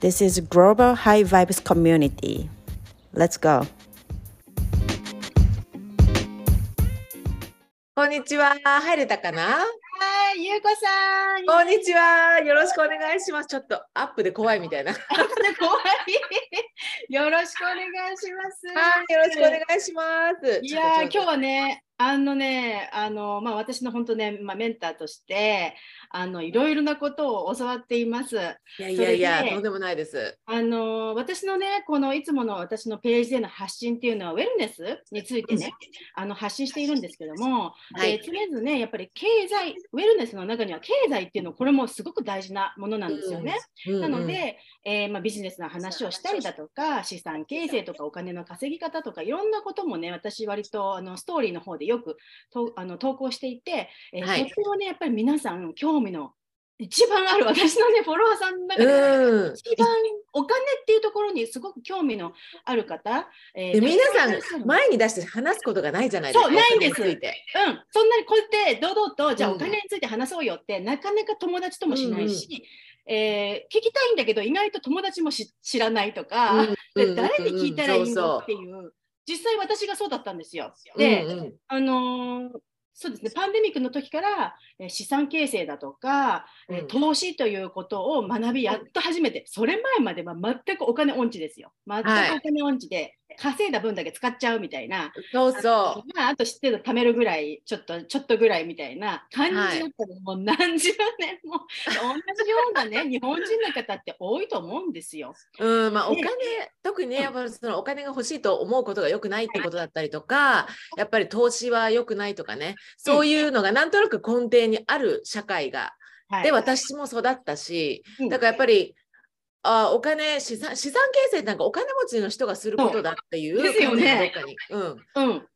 This is Global High Vibes Community. Let's go! こんにちは。入れたかな？はい、ゆうこさん。こんにちは。よろしくお願いします。ちょっとアップで怖いみたいな。アップで怖い。よろしくお願いします。はい、よろしくお願いします。いや今日はね、あのね、あのまあ、私の本当ね、まあ、メンターとして、あのいろいろなことを教わっています。いやいやいや、とんでもないです。あの私のね、このいつもの私のページでの発信っていうのは、ウェルネスについてね、あの発信しているんですけども、はい、とりあえずね、やっぱり経済、ウェルネスの中には経済っていうの、これもすごく大事なものなんですよね。うんうん、なので、えー、まあ、ビジネスの話をしたりだとか、資産形成とかお金の稼ぎ方とか、いろんなこともね、私、割とあのストーリーの方でよくとあの投稿していて、えーはい、とてもね、やっぱり皆さん、興味の一番ある私のねフォロワーさんの中で、一番お金っていうところにすごく興味のある方、えー、皆さん前に出して話すことがないじゃないですか。そうないんです。うん、そんなにこうやって堂々とじゃあお金について話そうよって、うん、なかなか友達ともしないし、うん、えー、聞きたいんだけど意外と友達も知らないとか、うん、誰に聞いたらいいのっていう実際私がそうだったんですよ。で、うんうん、あのーそうですね、パンデミックの時から、え資産形成だとか、え、うん、投資ということを学びやっと初めて、それ前までは全くお金音痴ですよ。全くお金音痴で、稼いだ分だけ使っちゃうみたいな。そうそう。あまあ、あと知ってる貯めるぐらい、ちょっと、ちょっとぐらいみたいな感じだったら、はい、もう何十年も、同じようなね、日本人の方って多いと思うんですよ。うん、まあ、お金、特にね、やっぱりそのお金が欲しいと思うことが良くないってことだったりとか、やっぱり投資は良くないとかね、そういうのがなんとなく根底にある社会が、はい、で、私も育ったし、だからやっぱり、あお金資産資産形成なんかお金持ちの人がすることだっていうですよね。うん、うん。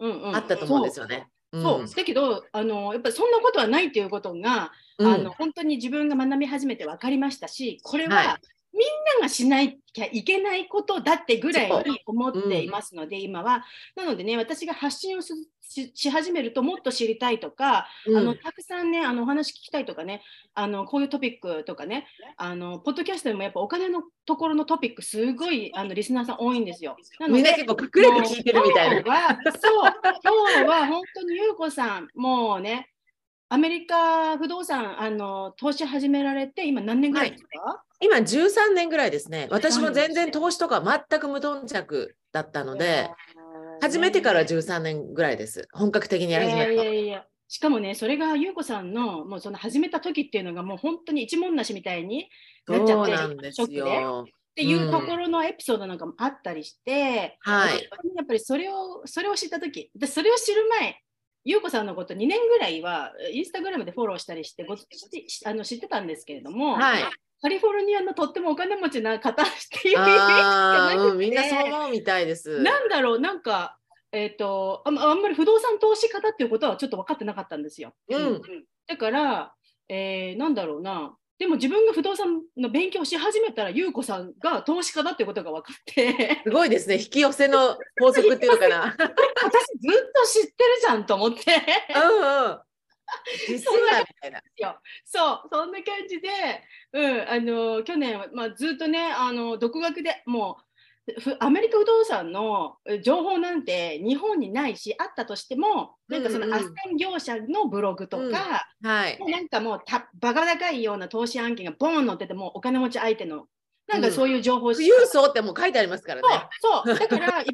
うんうん、あったと思うんですよね。そう、う。ん、だけどあのやっぱりそんなことはないっていうことが、うん、あの本当に自分が学び始めて分かりましたしこれは、はいみんながしなきゃいけないことだってぐらいに思っていますので、うん、今は。なのでね、私が発信をし始めるともっと知りたいとか、うん、あのたくさんね、あのお話聞きたいとかね、あのこういうトピックとかね、あのポッドキャストでもやっぱお金のところのトピック、すごいあのリスナーさん多いんですよ。なので、みんな結構隠れて聞いてるみたいな。今日は、そう、今日は本当に優子さん、もうね、アメリカ不動産あの投資始められて今何年ぐらいですか、はい、今13年ぐらいですね。私も全然投資とか全く無頓着だったので、始めてから13年ぐらいです。本格的にやり始めた。いやいやしかもね、それが優子さんのもうその始めた時っていうのがもう本当に一文なしみたいになっちゃって、なんですよ。っていうところのエピソードなんかもあったりして、うん、はい、やっぱりそれをそれを知った時でそれを知る前ゆうこさんのこと2年ぐらいはインスタグラムでフォローしたりしてごあの知ってたんですけれども、はい、カリフォルニアのとってもお金持ちな方っていうあ、うん、みんなそう思うみたいです。なんだろうなんかえーと、ああんまり不動産投資方っていうことはちょっと分かってなかったんですよ。うん、だから、えー、なんだろうなでも自分が不動産の勉強し始めたら、優子さんが投資家だってことが分かって。すごいですね、引き寄せの法則っていうのかな。私ずっと知ってるじゃんと思って。うんうん。実はみたいな。そう、そんな感じで、うん、あの去年は、まあ、ずっとね、あの独学でもう、アメリカ不動産の情報なんて日本にないしあったとしてもなんかその斡旋業者のブログとか、うん。はい、なんかもうたバカ高いような投資案件がボーン載っててもお金持ち相手のなんかそういう情報しか、うん、郵送ってもう書いてありますからね。そうだから一般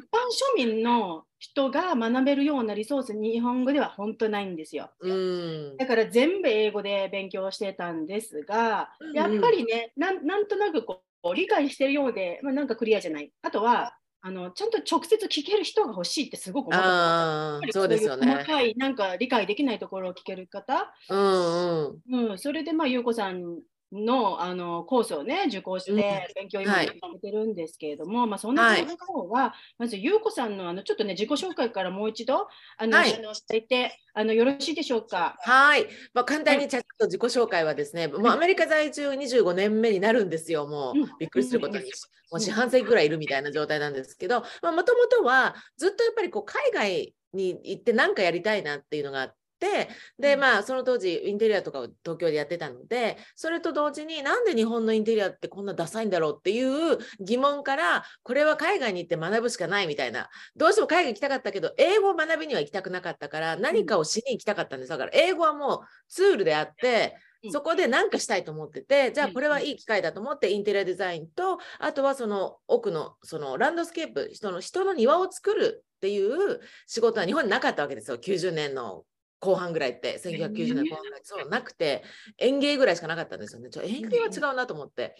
庶民の人が学べるようなリソース日本語では本当ないんですよ。うん、だから全部英語で勉強してたんですが、やっぱりね、うん、なんとなくこう理解してるようで、まあ、なんかクリアじゃない。あとは、あのちゃんと直接聞ける人が欲しいってすごく思ったそうですよね。細かいなんか理解できないところを聞ける方、うんうんうん、それでまあ優子さんのあのコースをね受講して勉強今されてるんですけれども、はい、まあそんな方は、はい、まず優子さんのあのちょっとね自己紹介からもう一度あの、はい、していてあのよろしいでしょうか？はい、まあ簡単にちゃんと自己紹介はですね、もうアメリカ在住25年目になるんですよ。もう、びっくりすることに、もう四半世紀ぐらいいるみたいな状態なんですけど、まあもともとはずっとやっぱりこう海外に行って何かやりたいなっていうのがあって。でまあその当時インテリアとかを東京でやってたのでそれと同時になんで日本のインテリアってこんなダサいんだろうっていう疑問からこれは海外に行って学ぶしかないみたいな。どうしても海外行きたかったけど英語を学びには行きたくなかったから何かをしに行きたかったんです。だから英語はもうツールであってそこで何かしたいと思ってて、じゃあこれはいい機会だと思ってインテリアデザインと、あとはその奥のそのランドスケープ、人の人の庭を作るっていう仕事は日本になかったわけですよ、90年の後半ぐらいって、1990年後半ぐらいそうなくて、園芸ぐらいしかなかったんですよね。ちょ園芸は違うなと思って。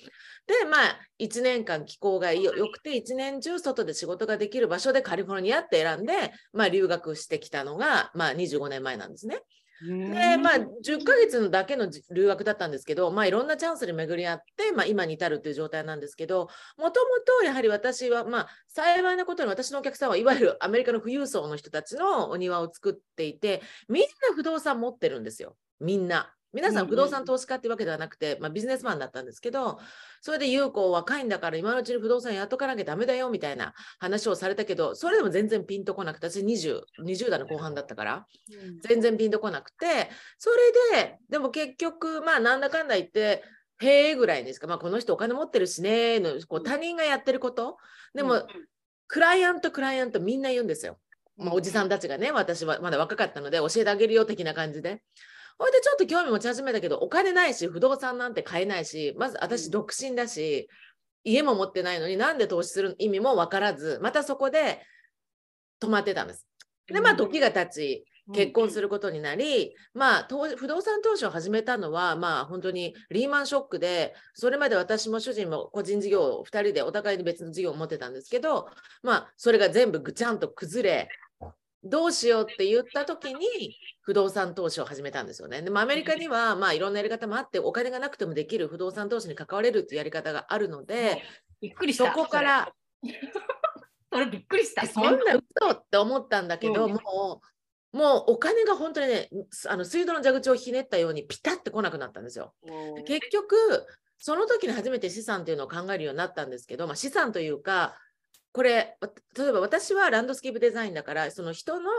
で、まあ、1年間気候が良くて、1年中外で仕事ができる場所でカリフォルニアって選んで、まあ、留学してきたのが、まあ、25年前なんですね。でまあ10ヶ月のだけの留学だったんですけど、まあ、いろんなチャンスに巡り合って、まあ、今に至るという状態なんですけどもともとやはり私は、まあ、幸いなことに私のお客さんはいわゆるアメリカの富裕層の人たちのお庭を作っていてみんな不動産持ってるんですよみんな。皆さん不動産投資家っていうわけではなくて、まあ、ビジネスマンだったんですけど、それで有効若いんだから今のうちに不動産やっとかなきゃダメだよみたいな話をされたけど、それでも全然ピンとこなくて、私 20, 20代の後半だったから、全然ピンとこなくて、それで、でも結局、まあなんだかんだ言って、へえぐらいですか、まあ、この人お金持ってるしねのこう他人がやってること、でも、クライアント、クライアントみんな言うんですよ。まあ、おじさんたちがね、私はまだ若かったので教えてあげるよ的な感じで。ほいでちょっと興味持ち始めたけど、お金ないし、不動産なんて買えないし、まず私独身だし、家も持ってないのになんで投資する意味も分からず、またそこで止まってたんです。で、まあ時が経ち、結婚することになり、まあ、不動産投資を始めたのは、まあ、本当にリーマンショックで、それまで私も主人も個人事業を2人でお互いに別の事業を持ってたんですけど、まあ、それが全部ぐちゃんと崩れ、どうしようって言った時に不動産投資を始めたんですよね。でもアメリカにはまあいろんなやり方もあってお金がなくてもできる不動産投資に関われるっていうやり方があるので、びっくりしたそこから それびっくりした。そんな嘘って思ったんだけど、うん、もうもうお金が本当にねあの水道の蛇口をひねったようにピタッて来なくなったんですよ。結局その時に初めて資産っていうのを考えるようになったんですけど、まあ、資産というかこれ例えば私はランドスケープデザインだからその人の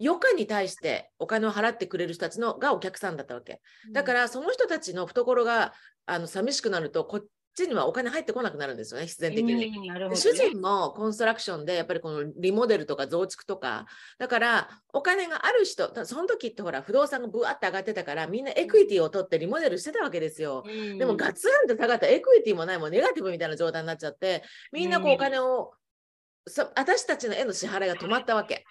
余暇に対してお金を払ってくれる人たちのがお客さんだったわけ。だからその人たちの懐があの寂しくなるとこっちにはお金入ってこなくなるんですよね必然的に、ね、主人もコンストラクションでやっぱりこのリモデルとか増築とか。だからお金がある人その時ってほら不動産がぶわって上がってたからみんなエクイティを取ってリモデルしてたわけですよ、でもガツンと下がったエクイティもないもネガティブみたいな状態になっちゃってみんなこうお金をそ私たちの絵の支払いが止まったわけ。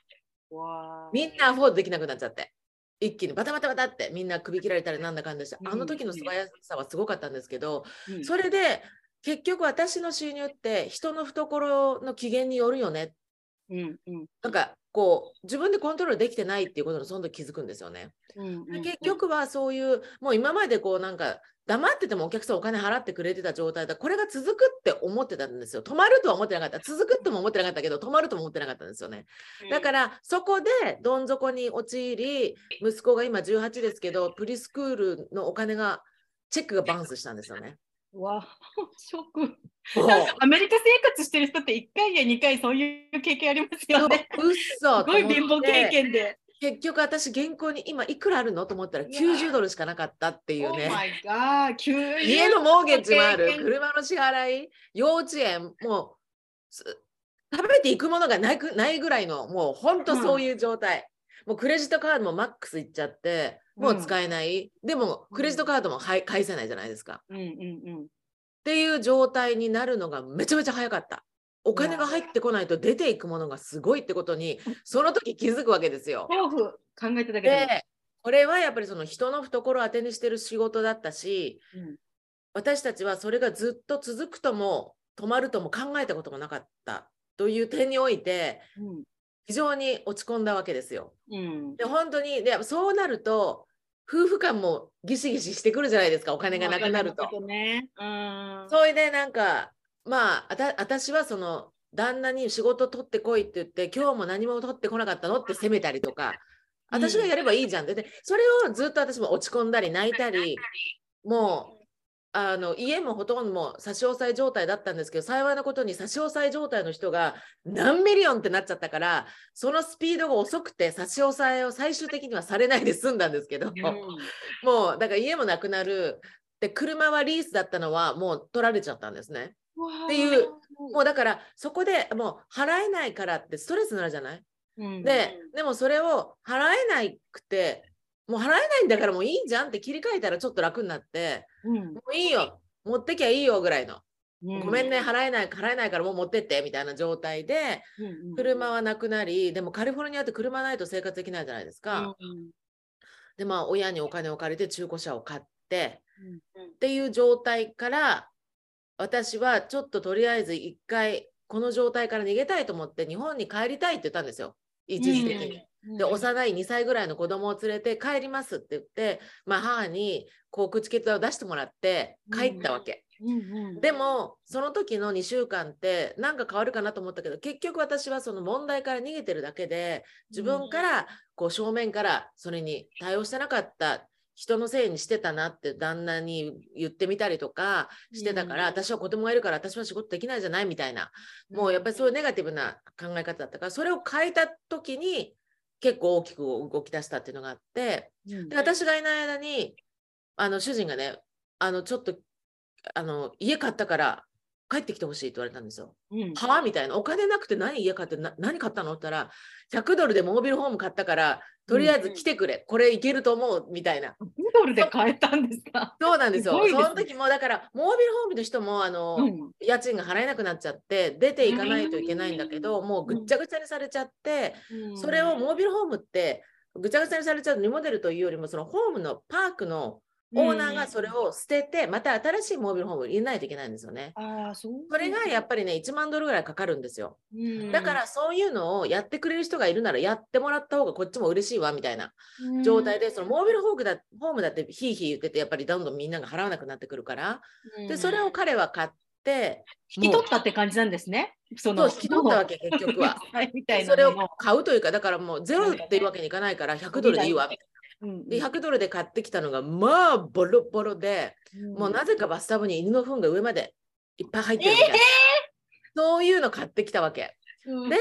みんなアフォードできなくなっちゃって。一気にバタバタバタってみんな首切られたりなんだかんだして、あの時の素早さはすごかったんですけど、それで結局私の収入って人の懐の機嫌によるよね。うんうん、なんかこう自分でコントロールできてないっていうことにその時気づくんですよね。うんうん、結局はそういうもう今までこうなんか黙っててもお客さんお金払ってくれてた状態だこれが続くって思ってたんですよ。止まるとは思ってなかった。続くっても思ってなかったけど止まるとも思ってなかったんですよね。だからそこでどん底に陥り息子が今18ですけどプリスクールのお金がチェックがバウンスしたんですよねわショック。アメリカ生活してる人って1回や2回そういう経験ありますよね。うっそすごい貧乏経験で。結局私原稿に今いくらあるの？と思ったら90ドルしかなかったっていうね。家のモーゲッジもある、車の支払い、幼稚園、もう食べていくものがないないぐらいの、もう本当そういう状態。うん、もうクレジットカードもマックスいっちゃって、もう使えない。うん、でもクレジットカードも、はい、返せないじゃないですか、うんうんうん。っていう状態になるのがめちゃめちゃ早かった。お金が入ってこないと出ていくものがすごいってことにその時気づくわけですよ。考えてたけど。でこれはやっぱりその人の懐を当てにしてる仕事だったし、うん、私たちはそれがずっと続くとも止まるとも考えたこともなかったという点において、うん、非常に落ち込んだわけですよ。うん、で本当にでそうなると夫婦間もギシギシしてくるじゃないですかお金がなくなると。ね、うん。それでなんかまああた私はその旦那に仕事取ってこいって言って今日も何も取ってこなかったの？って責めたりとか私がやればいいじゃんって。でそれをずっと私も落ち込んだり泣いたり。もうあの家もほとんど差し押さえ状態だったんですけど幸いなことに差し押さえ状態の人が何 million ってなっちゃったからそのスピードが遅くて差し押さえを最終的にはされないで済んだんですけど、もうだから家もなくなるで車はリースだったのはもう取られちゃったんですね。っていうもうだからそこでもう払えないからってストレスになるじゃない、うん。ででもそれを払えなくてもう払えないんだからもういいじゃんって切り替えたらちょっと楽になってうん。もういいよ。持ってきゃいいよぐらいの、うんごめんね。払えない払えないからもう持ってってみたいな状態でうん車はなくなりでもカリフォルニアって車ないと生活できないじゃないですか、うんでまあ親にお金を借りて中古車を買ってうんっていう状態から私はちょっととりあえず一回この状態から逃げたいと思って日本に帰りたいって言ったんですよ。一時的に。で幼い2歳ぐらいの子供を連れて帰りますって言って、まあ、母にこう口訣を出してもらって帰ったわけ。うんうん。でもその時の2週間って何か変わるかなと思ったけど結局私はその問題から逃げてるだけで自分からこう正面からそれに対応してなかった人のせいにしてたなって旦那に言ってみたりとかしてたから、うん。私は子供がいるから私は仕事できないじゃないみたいなもうやっぱりそういうネガティブな考え方だったからそれを変えた時に結構大きく動き出したっていうのがあってうん。で私がいない間にあの主人がねあのちょっとあの家買ったから帰ってきてほしいって言われたんですよ。うん。はあみたいな。お金なくて何家買ってな何買ったのって言ったら100ドルでモービルホーム買ったからとりあえず来てくれ、これいけると思うみたいな。2ドルで買えたんですか？そうなんですよ。すすね。その時もだからモービルホームの人もあの、うん。家賃が払えなくなっちゃって出ていかないといけないんだけど、もうぐっちゃぐちゃにされちゃって、それをモービルホームってぐちゃぐちゃにされちゃうリモデルというよりもそのホームのパークのオーナーがそれを捨てて、また新しいモービルホームを入れないといけないんですよね。ああそうそれがやっぱりね1万ドルぐらいかかるんですよ。うんだからそういうのをやってくれる人がいるならやってもらった方がこっちも嬉しいわみたいな状態で、そのモービルホームだホームだってヒーヒー言っててやっぱりどんどんみんなが払わなくなってくるから、うんでそれを彼は買って引き取ったって感じなんですね。そそう引き取ったわけ結局は。みたいなそれを買うというかだからもうゼロっていうわけにいかないから100ドルでいいわみたいうんな。で100ドルで買ってきたのがまあボロボロで、もうなぜかバスタブに犬の糞が上までいっぱい入ってるみたいな、そういうの買ってきたわけ。うん。で、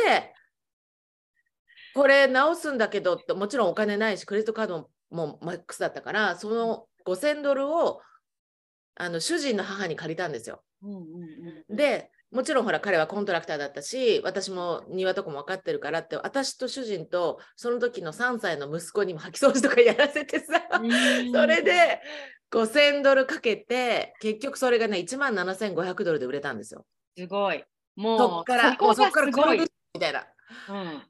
これ直すんだけどって、もちろんお金ないし、クレジットカードもマックスだったから、その5000ドルをあの主人の母に借りたんですよ。うんうんうん。で、もちろんほら彼はコントラクターだったし、私も庭とかも分かってるからって、私と主人とその時の3歳の息子にも掃き掃除とかやらせてさ、うんそれで5000ドルかけて、結局それがね、1万7500ドルで売れたんですよ。すごい。もうそっから、こがもうそっからすごい。こうみたいな。うん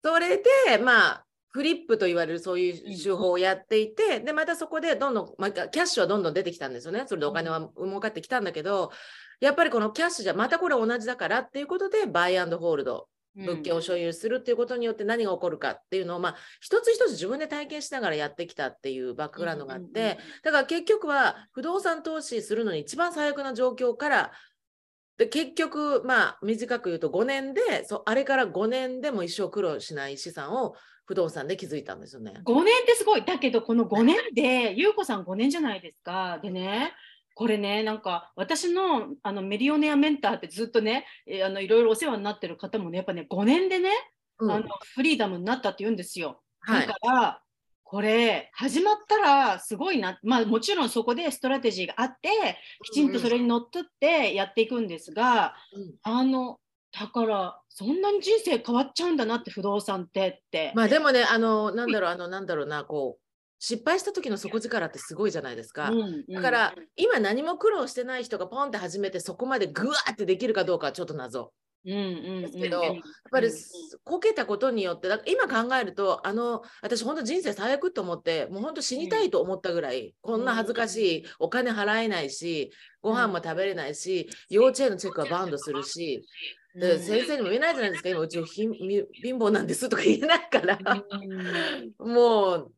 それで、まあ、フリップと言われるそういう手法をやっていて、で、またそこでどんどん、まあ、キャッシュはどんどん出てきたんですよね。それでお金は儲かってきたんだけど、やっぱりこのキャッシュじゃまたこれ同じだからっていうことで、バイアンドホールド、物件を所有するっていうことによって何が起こるかっていうのを、まあ、一つ一つ自分で体験しながらやってきたっていうバックグラウンドがあって、だから結局は不動産投資するのに一番最悪な状況からで結局まあ短く言うと5年でそあれから5年でも一生苦労しない資産を不動産で築いたんですよね。5年ってすごい。だけど、この5年で、ゆうこさん5年じゃないですか。でね、これね、なんか私のあのメリオネアメンターってずっとね、えーあのいろいろお世話になってる方もね、やっぱね、5年でね、うんあのフリーダムになったって言うんですよ。はいだから、これ、始まったらすごいな、まあもちろんそこでストラテジーがあって、きちんとそれにのっとってやっていくんですが、うんあの、だから、そんなに人生変わっちゃうんだなって、不動産ってって。まあでもねあのなんだろうあのなんだろうなこう失敗した時の底力ってすごいじゃないですか。うんだから、今何も苦労してない人がポンって始めてそこまでグワーってできるかどうかはちょっと謎。うんうんうんですけどうんやっぱりうんこけたことによってだ今考えるとあの私本当人生最悪と思ってもう本当死にたいと思ったぐらい、こんな恥ずかしいお金払えないしご飯も食べれないし幼稚園のチェックはバウンドするし、でうん。先生にも言えないじゃないですか。今うち貧貧乏なんですとか言えないから、うん。もう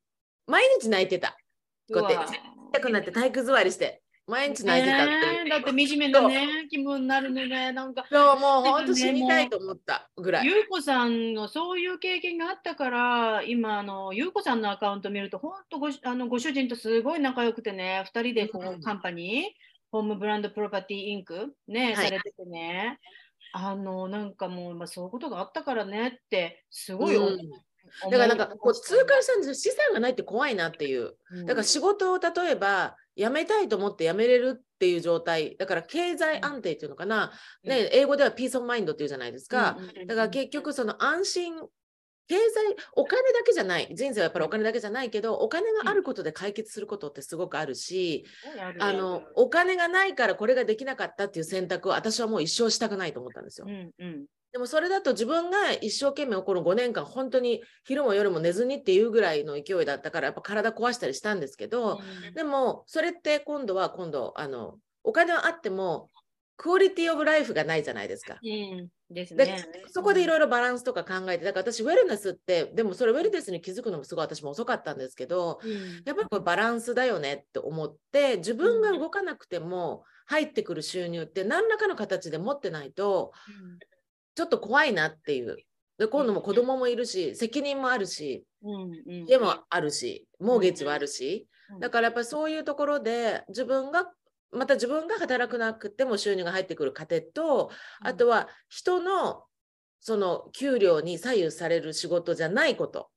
毎日泣いてた。こうやって痛くなって体育座りして毎日泣いてたってね、だって惨めなね気分になるのね。なんかそうもう本当死にたいと思ったぐらい。ゆうこさんのそういう経験があったから今あのゆうこさんのアカウント見ると本当ごあのご主人とすごい仲良くてね2人でこう、うんカンパニーホームブランドプロパティインクね、はい。されててね。あのなんかもう、まあ、そういうことがあったからねってすごい思う、うんだからなんかこう痛感したんですよ。資産がないって怖いなっていう。うん。だから仕事を例えば辞めたいと思って辞めれるっていう状態。だから経済安定っていうのかな、うん。ね、英語では peace of mind っていうじゃないですか、だから結局その安心経済お金だけじゃない。人生はやっぱりお金だけじゃないけどお金があることで解決することってすごくあるし、あのお金がないからこれができなかったっていう選択を私はもう一生したくないと思ったんですよ。うんうんでもそれだと自分が一生懸命この5年間本当に昼も夜も寝ずにっていうぐらいの勢いだったからやっぱ体壊したりしたんですけど、でもそれって今度は今度あのお金はあってもクオリティオブライフがないじゃないですか。うん。ですでね。そこでいろいいろバランスとか考えてだから私ウェルネスってでもそれウェルネスに気づくのもすごい私も遅かったんですけどろ、やっぱりこれバランスだよねって思って自分が動かなくても入ってくる収入って何らかの形で持ってないとちょっと怖いなっていう。で今度も子供もいるし責任もあるしうんうん。家もあるしモーゲージはあるし。うん。だからやっぱりそういうところで自分がまた自分が働くなくても収入が入ってくる過程とあとは人のその給料に左右される仕事じゃないこと。うん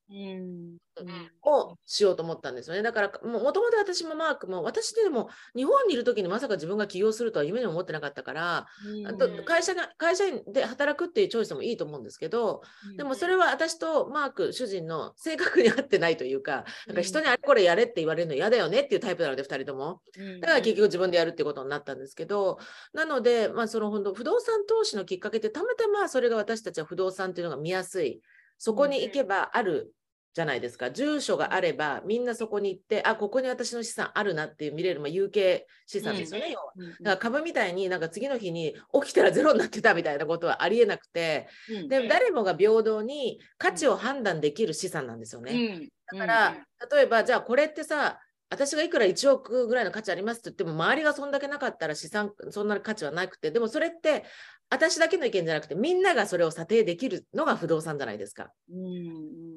をしようと思ったんですよね。だからもともと私もマークも私でも日本にいる時にまさか自分が起業するとは夢にも思ってなかったから、あと会社が会社員で働くっていうチョイスもいいと思うんですけどでもそれは私とマーク主人の性格に合ってないというかなんか人にあれこれやれって言われるの嫌だよねっていうタイプなので2人とも。だから結局自分でやるってことになったんですけど、なので、まあ、その本当不動産投資のきっかけってたまたまそれが私たちは不動産っていうのが見やすいそこに行けばあるじゃないですか。住所があればみんなそこに行ってあここに私の資産あるなっていう見れる、まあ、有形資産ですよね、要は。だから株みたいになんか次の日に起きたらゼロになってたみたいなことはありえなくてで誰もが平等に価値を判断できる資産なんですよね。だから、例えばじゃあこれってさ私がいくら1億ぐらいの価値ありますって言っても周りがそんだけなかったら資産そんな価値はなくてでもそれって私だけの意見じゃなくてみんながそれを査定できるのが不動産じゃないですか。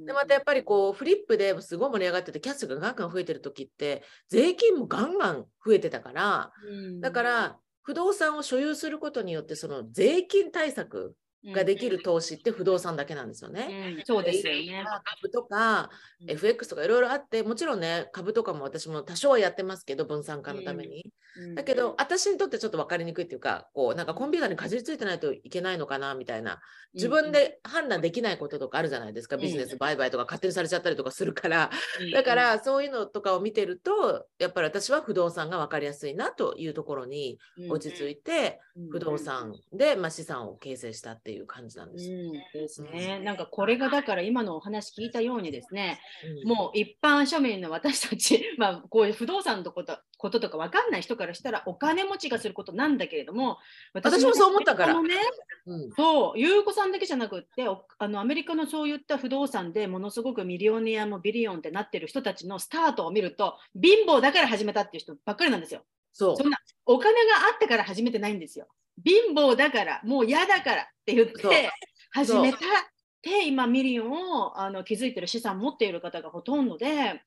でまたやっぱりこうフリップですごい盛り上がっててキャッシュがガンガン増えてる時って税金もガンガン増えてたからだから不動産を所有することによってその税金対策ができる投資って不動産だけなんですよね。そうですよね。株とか FX とかいろいろあってもちろんね株とかも私も多少はやってますけど分散化のために。だけど私にとってちょっと分かりにくいっていうかこうなんかコンピューターにかじりついてないといけないのかなみたいな。自分で判断できないこととかあるじゃないですかビジネス売買とか勝手にされちゃったりとかするから。だからそういうのとかを見てるとやっぱり私は不動産が分かりやすいなというところに落ち着いて不動産でまあ資産を形成したっていう感じなんです。うん、ですね。なんかこれがだから今のお話聞いたようにですね、うんもう一般庶民の私たち、まあこういう不動産のことこととか分かんない人からしたらお金持ちがすることなんだけれども、私もそう思ったからね、うんそう、優子さんだけじゃなくって、おあのアメリカのそういった不動産でものすごくミリオネアも billion ってなってる人たちのスタートを見ると、貧乏だから始めたっていう人ばっかりなんですよ。そうそんなお金があってから始めてないんですよ。貧乏だから、もう嫌だからって言って始めた。で、今、 million をあの築いてる資産を持っている方がほとんどで、うん。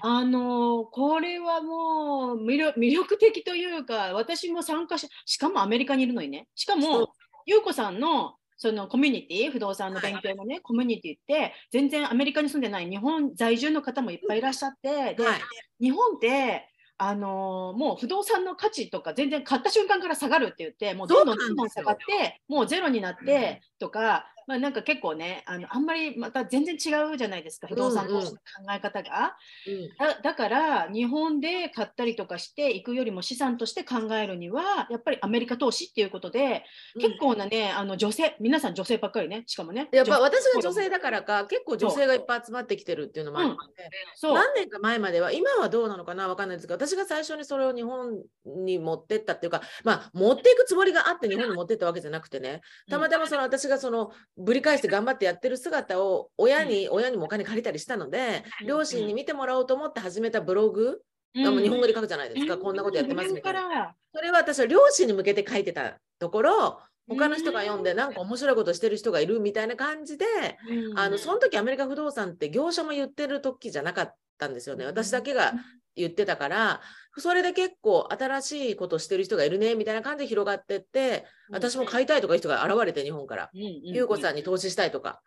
あのこれはもう魅力魅力的というか、私も参加し、しかもアメリカにいるのにね、しかも、優子さんのそのコミュニティ、不動産の勉強のね、コミュニティって、全然アメリカに住んでない日本在住の方もいっぱいいらっしゃって、ではい。日本って、あのーもう不動産の価値とか全然買った瞬間から下がるって言ってもうどんどんどんどん下がってもうゼロになってとか、まあ、なんか結構ねあのあんまりまた全然違うじゃないですか不動産投資の考え方が、うんだだから日本で買ったりとかしていくよりも資産として考えるにはやっぱりアメリカ投資っていうことで、結構なねあの女性皆さん女性ばっかりねしかもね。やっぱ女私が女性だからか結構女性がいっぱい集まってきてるっていうのもあって、そう。何年か前までは今はどうなのかなわかんないですけど私が最初にそれを日本に持ってったっていうかまあ持っていくつもりがあって日本に持ってったわけじゃなくてね。たまたまその私がそのぶり返して頑張ってやってる姿を親に、親にもお金借りたりしたので、うん両親に見てもらおうと思って始めたブログあの日本語で書くじゃないですか、こんなことやってますみたいな。それは私は両親に向けて書いてたところ他の人が読んでなんか面白いことしてる人がいるみたいな感じで、あのその時アメリカ不動産って業者も言ってる時じゃなかったんですよね。私だけが言ってたからそれで結構新しいことしてる人がいるねみたいな感じで広がってって私も買いたいとかいう人が現れて日本から。優子さんに投資したいとか、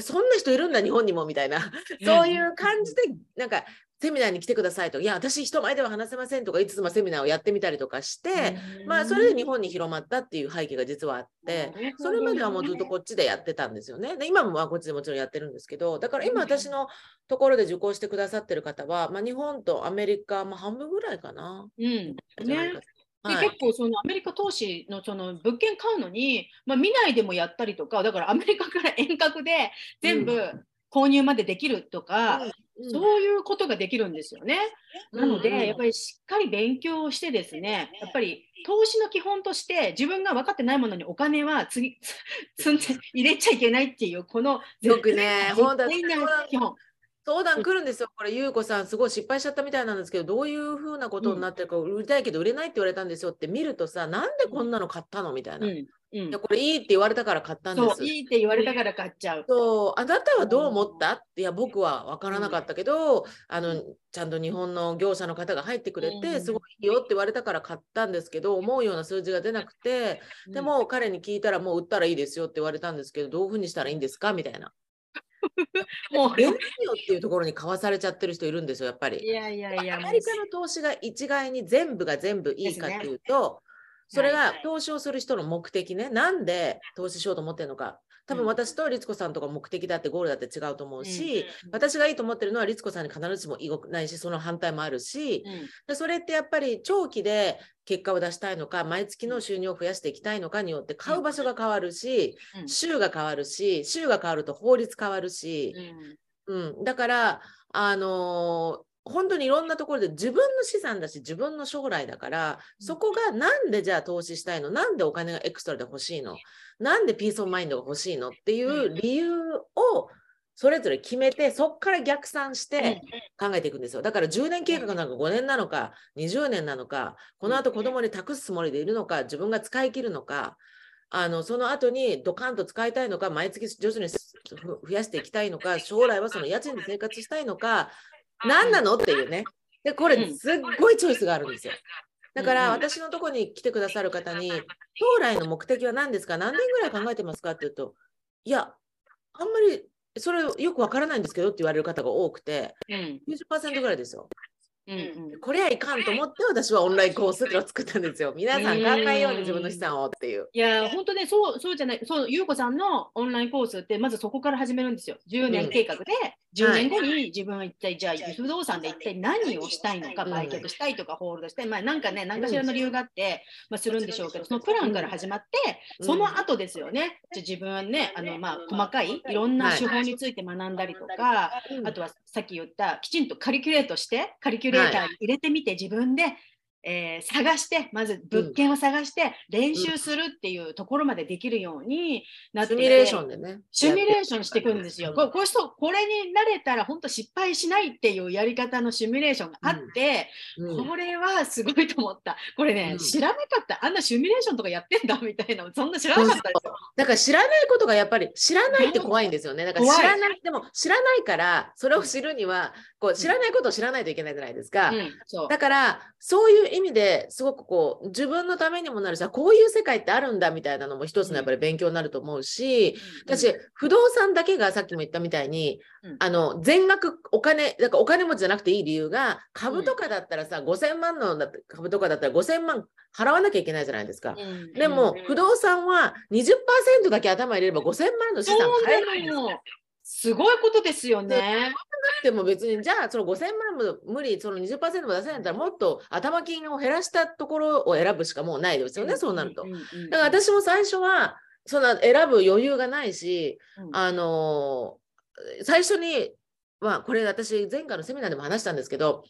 そんな人いるんだ日本にもみたいな。そういう感じでなんかセミナーに来てくださいと、いや、私人前では話せませんとか、いつもセミナーをやってみたりとかして、まあ、それで日本に広まったっていう背景が実はあって、それまではもうずっとこっちでやってたんですよね。で、今もまあこっちでもちろんやってるんですけど、だから今私のところで受講してくださってる方は、まあ、日本とアメリカ、まあ、半分ぐらいかな。うん。ね。で結構そのアメリカ投資のその物件買うのに、まあ、見ないでもやったりとかだからアメリカから遠隔で全部購入までできるとか、そういうことができるんですよね。なので、やっぱりしっかり勉強してですね、やっぱり投資の基本として自分が分かってないものにお金は次積んで入れちゃいけないっていう、このよくね、本当基本。相談来るんですよ。これ、ゆうこさん、すごい失敗しちゃったみたいなんですけど、どういうふうなことになってるか、売りたいけど売れないって言われたんですよって見るとさ、なんでこんなの買ったのみたいな。うん。うん、これいいって言われたから買ったんです。いいって言われたから買っちゃう。そう、あなたはどう思った？って、いや、僕は分からなかったけど、うん、あの、ちゃんと日本の業者の方が入ってくれて、うん、すごいいいよって言われたから買ったんですけど、思うような数字が出なくて、でも彼に聞いたら、もう売ったらいいですよって言われたんですけど、どういうふうにしたらいいんですか？みたいな。もう売れないよっていうところに買わされちゃってる人いるんですよ、やっぱり。いやいやいや。アメリカの投資が一概に全部が全部いいかっていうと、それが投資をする人の目的ね、なんで投資しようと思ってるのか。多分私と律子さんとか目的だってゴールだって違うと思うし、うん、私がいいと思ってるのは律子さんに必ずしもいくないしその反対もあるし、うん、それってやっぱり長期で結果を出したいのか毎月の収入を増やしていきたいのかによって買う場所が変わるし、うん、州が変わるし州が変わると法律変わるし、うん。だからあのー本当にいろんなところで自分の資産だし自分の将来だからそこがなんでじゃあ投資したいの？なんでお金が extra で欲しいの？なんで peace of mind が欲しいのっていう理由をそれぞれ決めてそこから逆算して考えていくんですよ。だから10年計画なのか5年なのか20年なのかこのあと子供に託すつもりでいるのか自分が使い切るのかあのその後にドカンと使いたいのか毎月徐々に増やしていきたいのか将来はその家賃で生活したいのか何なの？っていうね。で、これすっごいチョイスがあるんですよ。だから私のとこに来てくださる方に、将来の目的は何ですか？何年ぐらい考えてますか？って言うと、いや、あんまりそれよくわからないんですけどって言われる方が多くて、うん、90%ぐらいですよ。うんうん、これはいかんと思って私はオンラインコースを作ったんですよ。皆さん考えように自分の資産をっていう。いや、本当ね、そうそうじゃない、そう、ゆうこさんのオンラインコースって、まずそこから始めるんですよ。10年計画で、10年後に自分は一体、じゃあ、不動産で一体何をしたいのか、売却したいとか、ホールドしたい、まあ、なんかね、何かしらの理由があって、まあ、するんでしょうけど、そのプランから始まって、その後ですよね、じゃ自分はね、あのまあ、細かいいろんな手法について学んだりとか、あとはさっき言った、きちんとカリキュレートして、カリキュレーターに入れてみて、自分でえー、探してまず物件を探して練習するっていうところまでできるようになって、シミュレーションでねシミュレーションしていくんですよ。こ ここれに慣れたら本当失敗しないっていうやり方のシミュレーションがあって、うん、これはすごいと思った。これね、うん、知らなかった。あんなシミュレーションとかやってんだみたいなそんな知らなかったですよ。だから知らないことがやっぱり知らないって怖いんですよね。だから知らないでも知らないからそれを知るにはこう知らないことを知らないといけないじゃないですか。うん、だからそういう意味ですごくこう自分のためにもなるしこういう世界ってあるんだみたいなのも一つのやっぱり勉強になると思うし、うん、私不動産だけがさっきも言ったみたいに、うん、あの全額お金だからお金持ちじゃなくていい理由が株とかだったらさ、うん、5000万の株とかだったら5000万払わなきゃいけないじゃないですか。でも不動産は20%だけ頭入れれば5000万の資産買えるんですよ。すごいことですよね。でも別にじゃあその5000万も無理その20%も出せないんだったらもっと頭金を減らしたところを選ぶしかもうないですよね、そうなると。だから私も最初はそんな選ぶ余裕がないし、うん、あの最初にまあ、これ私前回のセミナーでも話したんですけど、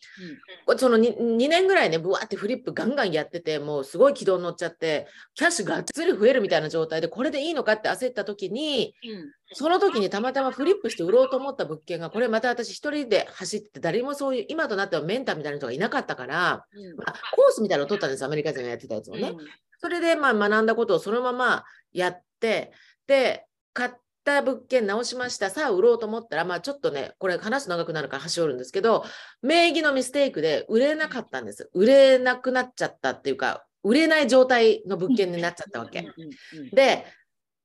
うん、その 2, 2, 年ぐらいねぶわってフリップガンガンやっててもうすごい軌道に乗っちゃってキャッシュがっつり増えるみたいな状態でこれでいいのかって焦った時に、うん、その時にたまたまフリップして売ろうと思った物件がこれまた私一人で走って誰もそういう今となってはメンターみたいな人がいなかったから、うん、まあ、コースみたいなのを取ったんですアメリカ人がやってたやつをね。それでまあ学んだことをそのままやってで買った物件直しました。さあ売ろうと思ったら、まあちょっとね、これ話す長くなるから端折るんですけど、名義のミステイクで売れなかったんです。売れなくなっちゃったっていうか、売れない状態の物件になっちゃったわけ。で、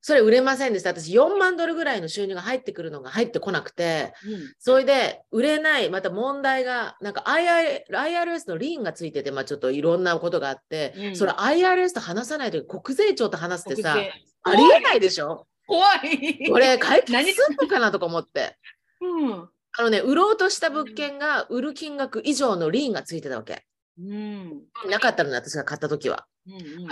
それ売れませんでした。私4万ドルぐらいの収入が入ってくるのが入ってこなくて、うん、それで売れない、また問題が、なんか IR IRS のリーンがついてて、まあちょっといろんなことがあって、うん、それ IRS と話さないと国税庁と話してさ、ありえないでしょ？怖い。これ解決するのかなとか思って。うん。あのね、売ろうとした物件が売る金額以上のリーンがついてたわけ。うん、なかったのね、私が買った時は。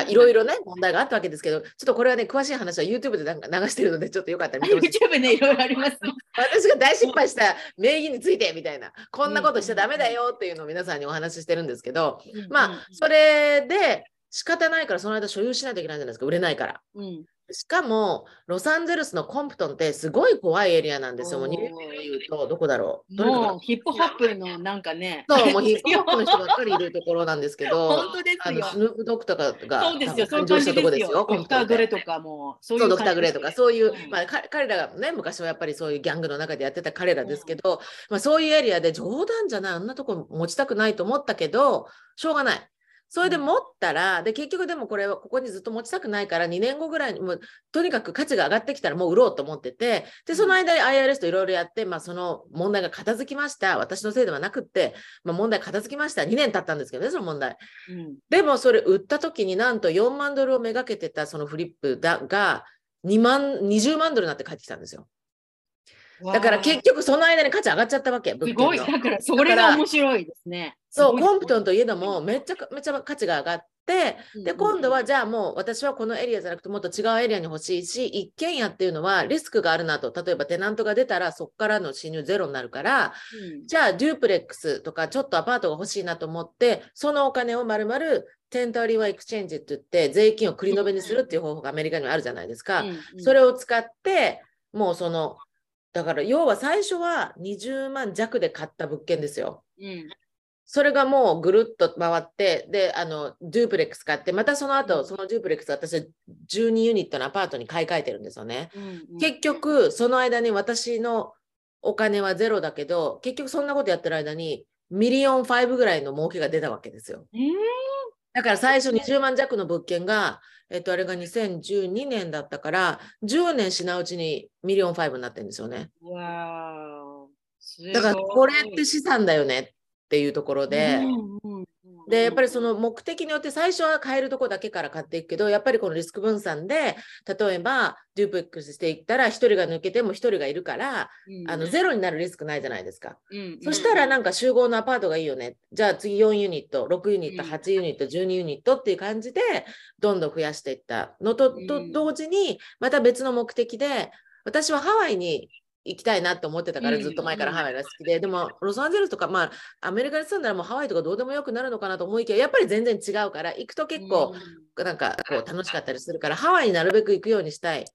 いろいろね、問題があったわけですけど、ちょっとこれはね、詳しい話は YouTube でなんか流してるので、ちょっとよかったら見て YouTube ね、いろいろあります、ね、私が大失敗した名義についてみたいな、こんなことしちゃだめだよっていうのを皆さんにお話ししてるんですけど、まあ、それで仕方ないからその間所有しないといけないじゃないですか、売れないから。うんしかも、ロサンゼルスのコンプトンってすごい怖いエリアなんですよ。もうニューヨークで言うと、どこだろう？もうヒップホップのなんかね。そう、もうヒップホップの人ばっかりいるところなんですけど、本当ですよ。あのスヌープドクとかがそうですよ、そういう感じですよ。ドクター・グレとかも、そういうドクター・グレとか、そういう、うん、まあ、彼らがね、昔はやっぱりそういうギャングの中でやってた彼らですけど、うん、まあ、そういうエリアで冗談じゃない、あんなとこ持ちたくないと思ったけど、しょうがない。それで持ったら、で、結局でもこれはここにずっと持ちたくないから、2年後ぐらいにもう、とにかく価値が上がってきたらもう売ろうと思ってて、で、その間に IRS といろいろやって、まあ、その問題が片付きました。私のせいではなくって、まあ、問題片付きました。2年経ったんですけどね、その問題。うん、でも、それ売った時になんと4万ドルをめがけてたそのフリップだが、2万、20万ドルになって帰ってきたんですよ。だから結局その間に価値上がっちゃったわけ。すごい。だからそれが面白いですね。そう、コンプトンといえどもめっちゃめちゃ価値が上がって、で、今度はじゃあもう私はこのエリアじゃなくてもっと違うエリアに欲しいし、一軒家っていうのはリスクがあるなと、例えばテナントが出たらそこからの収入ゼロになるから、うん、じゃあ duplex とかちょっとアパートが欲しいなと思って、そのお金をまるまる ten thirty-one exchange って言って税金を繰り延べにするっていう方法がアメリカにはあるじゃないですか。うんうん、それを使ってもうそのだから要は最初は20万弱で買った物件ですよ。うん、それがもうぐるっと回って、で、あの、 duplex 買って、またその後、その duplex 私は12ユニットのアパートに買い替えてるんですよね。うんうん、結局、その間に私のお金はゼロだけど、結局そんなことやってる間に、 million 5ぐらいの儲けが出たわけですよ。だから最初20万弱の物件が、えっと、あれが2012年だったから、10年しなうちに million 5になってるんですよね。だからこれって資産だよねっていうところで、うんうん、で、やっぱりその目的によって最初は買えるとこだけから買っていくけど、やっぱりこのリスク分散で、例えばデュープレックスしていったら、1人が抜けても1人がいるから、うん、あのゼロになるリスクないじゃないですか。うん、そしたらなんか集合のアパートがいいよね。じゃあ次4ユニット、6ユニット、8ユニット、12ユニットっていう感じで、どんどん増やしていったのとと同時に、また別の目的で、私はハワイに行きたいなって思ってたからずっと前からハワイが好きで、うん、でもロサンゼルスとかまあアメリカに住んだらもうハワイとかどうでもよくなるのかなと思いきややっぱり全然違うから行くと結構なんかこう楽しかったりするからハワイになるべく行くようにしたい。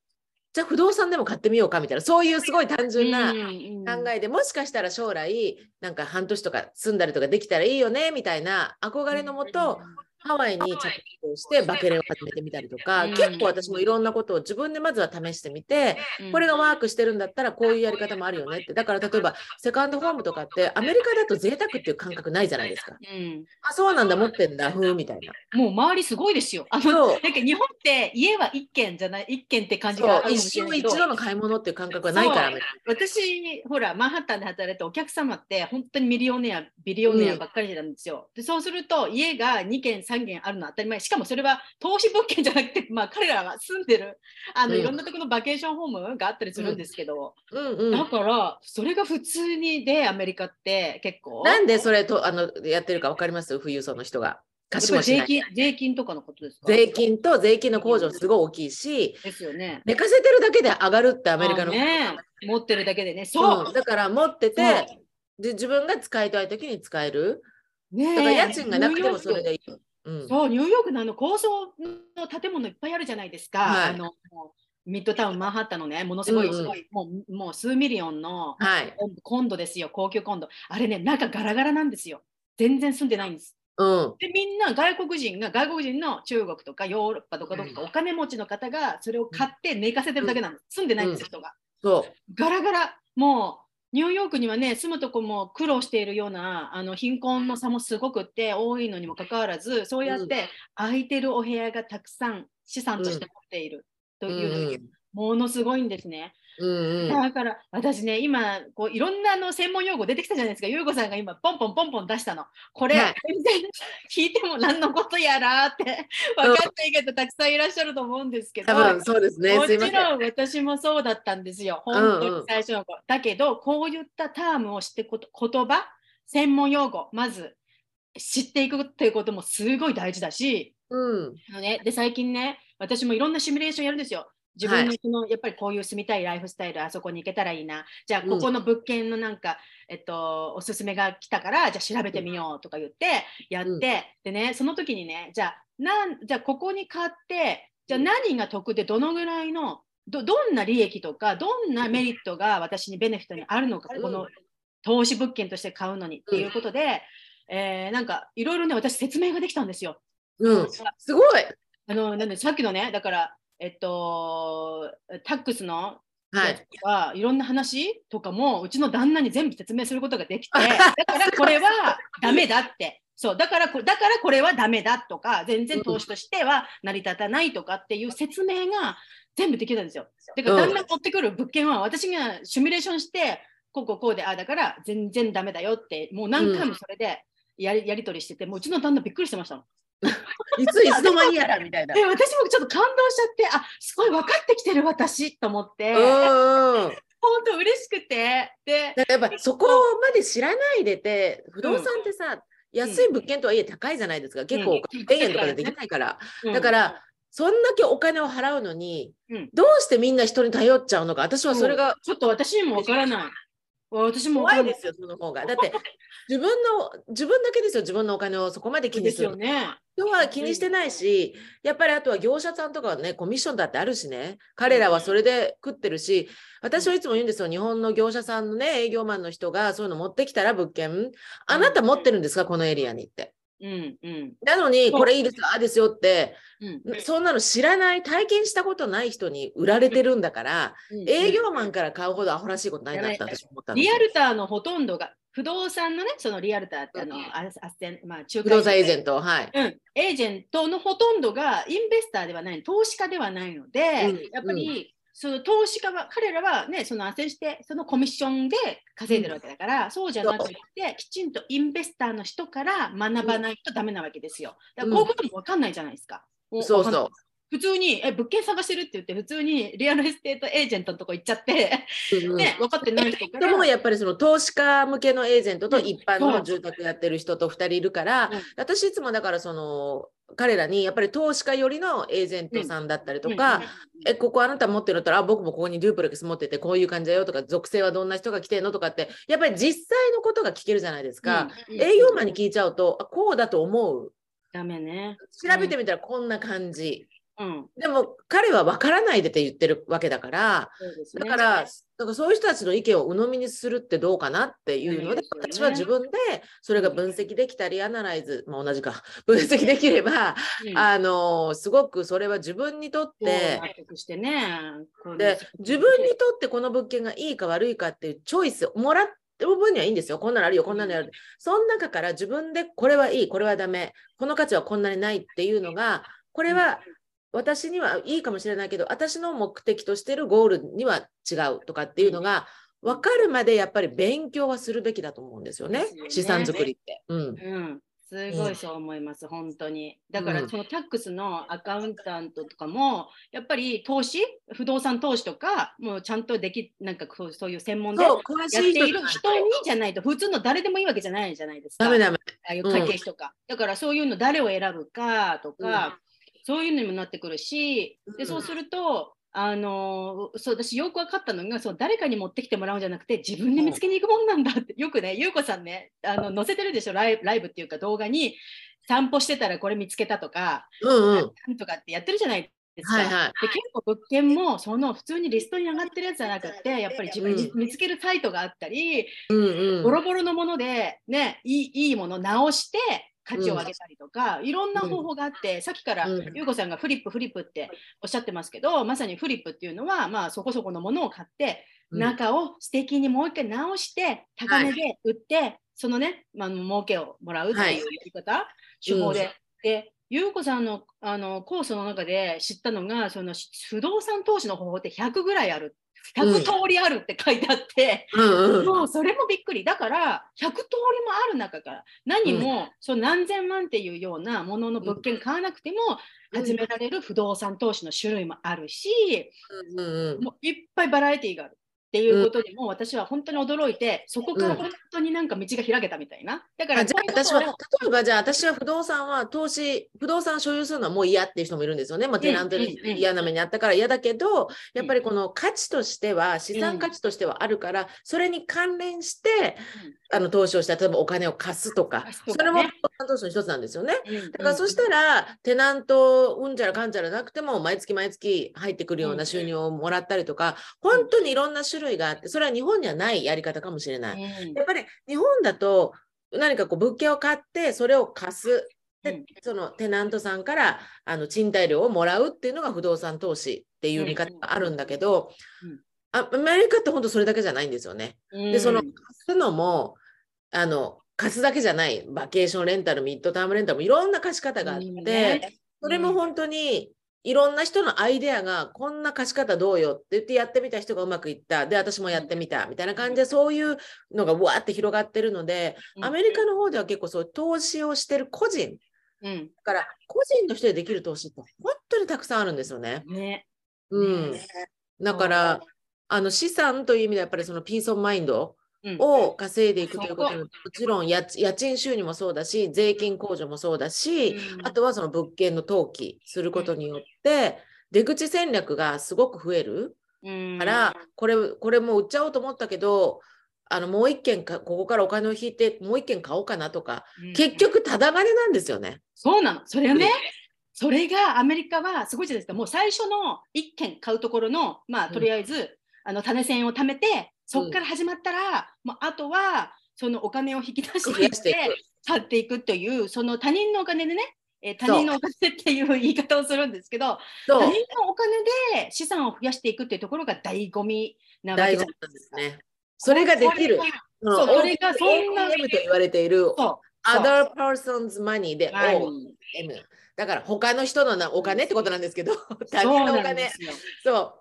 じゃあ不動産でも買ってみようかみたいなそういうすごい単純な考えでもしかしたら将来なんか半年とか住んだりとかできたらいいよねみたいな憧れのもとハワイに着工してバケレを始めてみたりとか、うん、結構私もいろんなことを自分でまずは試してみて、うん、これがワークしてるんだったらこういうやり方もあるよねって。だから例えばセカンドホームとかってアメリカだと贅沢っていう感覚ないじゃないですか。うん、あそうなんだ持ってんだふうみたいな。もう周りすごいですよ。あのなんか日本って家は1軒じゃない1軒って感じが一生一度の買い物っていう感覚はないから私ほらマンハッタンで働いたお客様って本当にミリオネアビリオネアばっかりなんですよ。でそうすると家が2軒3 3軒あるのは当たり前しかもそれは投資物件じゃなくて、まあ、彼らが住んでるあの、うん、いろんなところのバケーションホームがあったりするんですけど、うんうんうん、だからそれが普通にでアメリカって結構なんでそれとあのやってるか分かります？富裕層の人が。税金税金とかのことですか？税金と税金の控除すごい大きいし、ですよね。寝かせてるだけで上がるってアメリカの。あね、持ってるだけでね。そう。うんだから持っててそ、で自分が使いたい時に使える。ねだから家賃がなくてもそれでいい。うんク。そう、ニューヨークのあの高層の建物いっぱいあるじゃないですか。はいあのミッドタウン、マンハッタンのね、ものすごい、うんうんすごいもうもう数 million のはい。コンドですよ、高級コンド。あれね、中ガラガラなんですよ。全然住んでないんです。うん。で、みんな外国人が、外国人の中国とかヨーロッパとかどっか、うんお金持ちの方がそれを買って寝かせてるだけなんです。住んでないんですよ、人が。そガラガラ、もうニューヨークにはね、住むとこも苦労しているようなあの貧困の差もすごくって多いのにもかかわらず、そうやって空いてるお部屋がたくさん資産として持っているというう、ものすごいんですね。ん。うんうん。だから私ね、今こういろんなあの専門用語出てきたじゃないですか、ゆうこさんが今、ポンポンポンポン出したの。これ、はい全然聞いても何のことやらって分かっていい方たくさんいらっしゃると思うんですけど。そうですね。も。ちろん私もそうだったんですよ、本当に最初の頃。だけど、こういったタームを知ってこと、言葉、専門用語、まず知っていくっていうこともすごい大事だし、うん。あのね、で最近ね、私もいろんなシミュレーションやるんですよ。自分のはその、やっぱりこういう住みたいライフスタイル、あそこに行けたらいいな。じゃあ、うんここの物件のなんか、えっと、おすすめが来たから、じゃあ調べてみようとか言って、やって、うんでね、その時にね、じゃあ、なんじゃあここに買って、じゃあ何が得でどのぐらいのど、どんな利益とか、どんなメリットが私にベネフィットにあるのか、うんこの投資物件として買うのにっていうことで、えーなんかいろいろね、私説明ができたんですよ。うん。すごい。あのなんでさっきのね、だから、えっと、タックスのはい。いろんな話とかも、うちの旦那に全部説明することができて、だからこれはダメだって。そうだからこだからこれはダメだとか、全然投資としては成り立たないとかっていう説明が全部できたんですよ。だからうん旦那が持ってくる物件は私がシミュレーションして、こうこうこうで、ああだから全然ダメだよって、もう何回もそれでやり,、やり取りしてて、もううちの旦那びっくりしてましたもん。いついつの間にやらみたいな。で私もちょっと感動しちゃって、あすごい分かってきてる私と思って、うんうん。本当嬉しくて、で、やっぱそこまで知らないでて、不動産ってさ、安い物件とはいえ高いじゃないですか。結構うん1000円とかでできないから。だから、そんだけお金を払うのに、うんどうしてみんな人に頼っちゃうのか、私はそれがちょっと私にも分からない。私も怖いですよ、その方が。だって、自分の、自分だけですよ、自分のお金をそこまで気にですするよね。人は気にしてないし、やっぱりあとは業者さんとかはね、コミッションだってあるしね、彼らはそれで食ってるし、私はいつも言うんですよ、日本の業者さんのね、営業マンの人がそういうの持ってきたら物件、あなた持ってるんですか、このエリアにって。うんうん。なのに、これいいですか、ああですよって、うん。そんなの知らない、体験したことない人に売られてるんだから、うん営業マンから買うほどアホらしいことないなって私思ったリアルターのほとんどが、不動産のね、そのリアルターってあの、ああっせんまあ、仲介不動産エージェント、はい。うん、エージェントのほとんどがインベスターではない、投資家ではないので、うん。やっぱり、その投資家は、彼らはね、その斡旋して、そのコミッションで稼いでるわけだから、そうじゃなくて、きちんとインベスターの人から学ばないとダメなわけですよ。だからこういうことも分かんないじゃないですか。うんないそ普通にえ物件探してるって言って、普通にリアルエステートエージェントのとこ行っちゃって、う。うんうん。ね、分かってない人から。でもやっぱりその投資家向けのエージェントとうん。一般の住宅やってる人と2人いるから、う。ん。私いつもだからその彼らにやっぱり投資家寄りのエージェントさんだったりとか、えここあなた持ってるんだったらあ僕もここにデュープレックス持っててこういう感じだよとか属性はどんな人が来てんのとかってやっぱり実際のことが聞けるじゃないですか、うん。営業マンに聞いちゃうとあこうだと思う。ダメね。調べてみたらこんな感じ、うん、でも彼は分からないでって言ってるわけだからね。だから、だからそういう人たちの意見を鵜呑みにするってどうかなっていうので、そうです私は自分でそれが分析できたり、アナライズ、まあ、同じか、分析できれば、うん。あのすごくそれは自分にとって、ね。で自分にとってこの物件がいいか悪いかっていうチョイス、もらってる分にはいいんですよ。こんなのあるよ、こんなのある。その中から自分でこれはいい、これはダメ、この価値はこんなにないっていうのが、これは私にはいいかもしれないけど、私の目的としてるゴールには違うとかっていうのが、分かるまでやっぱり勉強はするべきだと思うんですよねね資産作りって。うん。うん、すごいそう思います、本当に。だから、うんそのタックスのアカウンタントとかも、やっぱり投資、不動産投資とか、もうちゃんとでき、なんかこうそういう専門でやっている人にじゃないと、普通の誰でもいいわけじゃないじゃないですか。ダメダメ。ああいう会計士とか。だからそういうの誰を選ぶかとか、うんそういうのにもなってくるし、でうんそうすると、あのーそう私よく分かったのがそう誰かに持ってきてもらうんじゃなくて自分で見つけに行くもんなんだって、よくね優子さんねあの載せてるでしょライブライブっていうか動画に散歩してたらこれ見つけたとか、うんうん。なんとかってやってるじゃないですか。はいはい。で結構物件もその普通にリストに上がってるやつじゃなくてやっぱり自分にう見つけるサイトがあったり、うんうん。ボロボロのもので、ね、いいいいものを直して価値を上げたりとか、いろんな方法があって、さっきからうん。優子さんがフリップフリップっておっしゃってますけどまさにフリップっていうのは、まあ、そこそこのものを買って、うん。中を素敵にもう一回直して高値で売って、そのね、まあ、儲けをもらうというやり方、手法で。で優子さんのあのコースの中で知ったのがその不動産投資の方法って100ぐらいある100通りあるって書いてあって、うんうん。もうそれもびっくりだから100通りもある中から何も、その何千万っていうようなものの物件買わなくてもうん始められる不動産投資の種類もあるし。もういっぱいバラエティーがある。っていうことにも私は本当に驚いて、そこから本当になんか道が開けたみたいな。だからあじゃあ私は例えばじゃあ私は不動産は投資不動産所有するのはもう嫌っていう人もいるんですよね。まあ、テナントでうんうん。嫌な目にあったから嫌だけどやっぱりこの価値としては資産価値としてはあるからそれに関連してあの投資をした例えばお金を貸すとかそれも不動産投資の一つなんですよね。うんだからそしたらテナントうんちゃらかんちゃらなくても毎月毎月入ってくるような収入をもらったりとか本当にいろんな種類があってそれは日本にはないやり方かもしれない。うん。やっぱり日本だと何かこう物件を買ってそれを貸す。でうん。そのテナントさんからあの賃貸料をもらうっていうのが不動産投資っていう見方があるんだけど、アメリカって本当それだけじゃないんですよね。でその貸すのもあの貸すだけじゃない。バケーションレンタルミッドタームレンタルもいろんな貸し方があって、それも本当にいろんな人のアイデアがこんな貸し方どうよって言ってやってみた人がうまくいった。で私もやってみた。みたいな感じでそういうのがわーって広がってるのでうんアメリカの方では結構そう投資をしてる個人。うん。だから個人としてできる投資って本当にたくさんあるんですよね。ね。うん。ね、だからあの資産という意味ではやっぱりその peace of mind うんを稼いでいくということそももちろん家家賃収入もそうだし税金控除もそうだし、うん。あとはその物件の登記することによって出口戦略がすごく増えるうん。から、これこれもう売っちゃおうと思ったけどあのもう一軒かここからお金を引いてもう一軒買おうかなとか、うん。結局ただ金なんですよね。そうなの。それはね、それがアメリカはすごいじゃないですか。もう最初の1軒買うところの、まあ、とりあえず、あの種銭を貯めて、そこから始まったら、もうあとはそのお金を引き出していっていく。て、買っていくという、その他人のお金でね、えー他人のお金っていう言い方をするんですけど、他人のお金で資産を増やしていくっていうところが醍醐味なわけじゃなですね。それができる。それがそんな OPM と言われている。other person's money ではい。OM。だから他の人のなお金ってことなんですけど、他人のお金。そ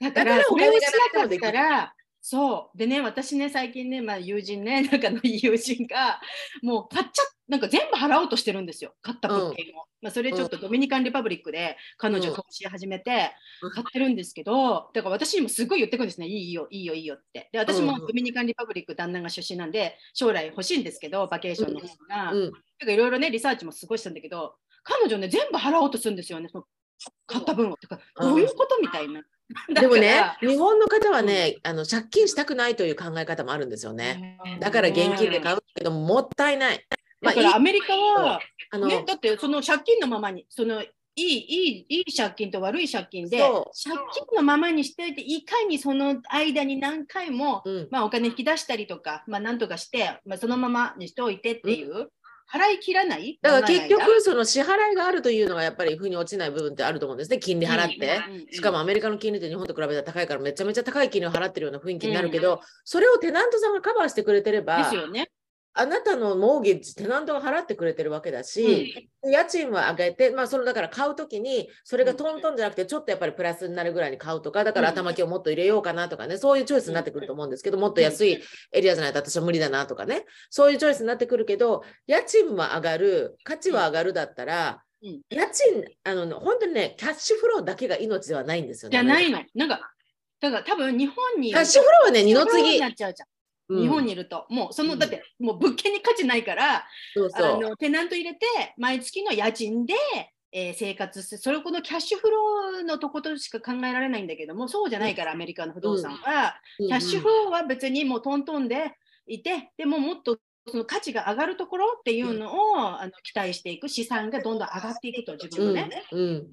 う。だかららそれをしお金がなかったら、そう。でね、私ね、最近ね、まあ、友人ね、仲のいい友人が、もう買っちゃなんか全部払おうとしてるんですよ、買った物件を。まあ、それちょっとドミニカン・リパブリックで彼女うん投資始めてうん買ってるんですけど、だから私にもすごい言ってくるんですね、いいよ、いいよ、いいよって。で、私もうんドミニカン・リパブリック旦那が出身なんで、将来欲しいんですけど、バケーションの方が。ういろいろね、リサーチもすごいしたんだけど、彼女ね、全部払おうとするんですよね、その買った分を。てかどういうことみたいな。でもね日本の方はね、あの借金したくないという考え方もあるんですよらね。だから現金で買うけど、もったいない。まあ、だからアメリカは、あの、ね、だってその借金のままに、そのいいいいいい借金と悪い借金で、そ借金のままにしておいて、いかにその間に何回も、うん、まあ、お金引き出したりとか、まあ、なんとかして、まあ、そのままにしておいてっていう、払い切らない？だから結局、その支払いがあるというのがやっぱり腑に落ちない部分ってあると思うんですね、金利払って。しかもアメリカの金利って日本と比べたら高いからめちゃめちゃ高い金利を払ってるような雰囲気になるけど、それをテナントさんがカバーしてくれてればですよね。あなたのモーゲージテナントが払ってくれてるわけだし、うん、家賃は上げて、まあ、そのだから買うときに、それがトントンじゃなくて、ちょっとやっぱりプラスになるぐらいに買うとか、だから頭金をもっと入れようかなとかね、そういうチョイスになってくると思うんですけど、もっと安いエリアじゃないと私は無理だなとかね、そういうチョイスになってくるけど、家賃は上がる、価値は上がるだったら、うん、家賃、あの、本当にね、キャッシュフローだけが命ではないんですよね。じゃないの。なんか、だから多分日本に。キャッシュフローはね、二の次。になっちゃうじゃん。日本にいると、もうその、だってもう物件に価値ないから、あのテナント入れて毎月の家賃で、えー、生活してそれこのキャッシュフローのとことしか考えられないんだけどもそうじゃないからアメリカの不動産は、キャッシュフローは別にもうトントンでいてでももっとその価値が上がるところっていうのを、あの期待していく資産がどんどん上がっていくと自分のね、うん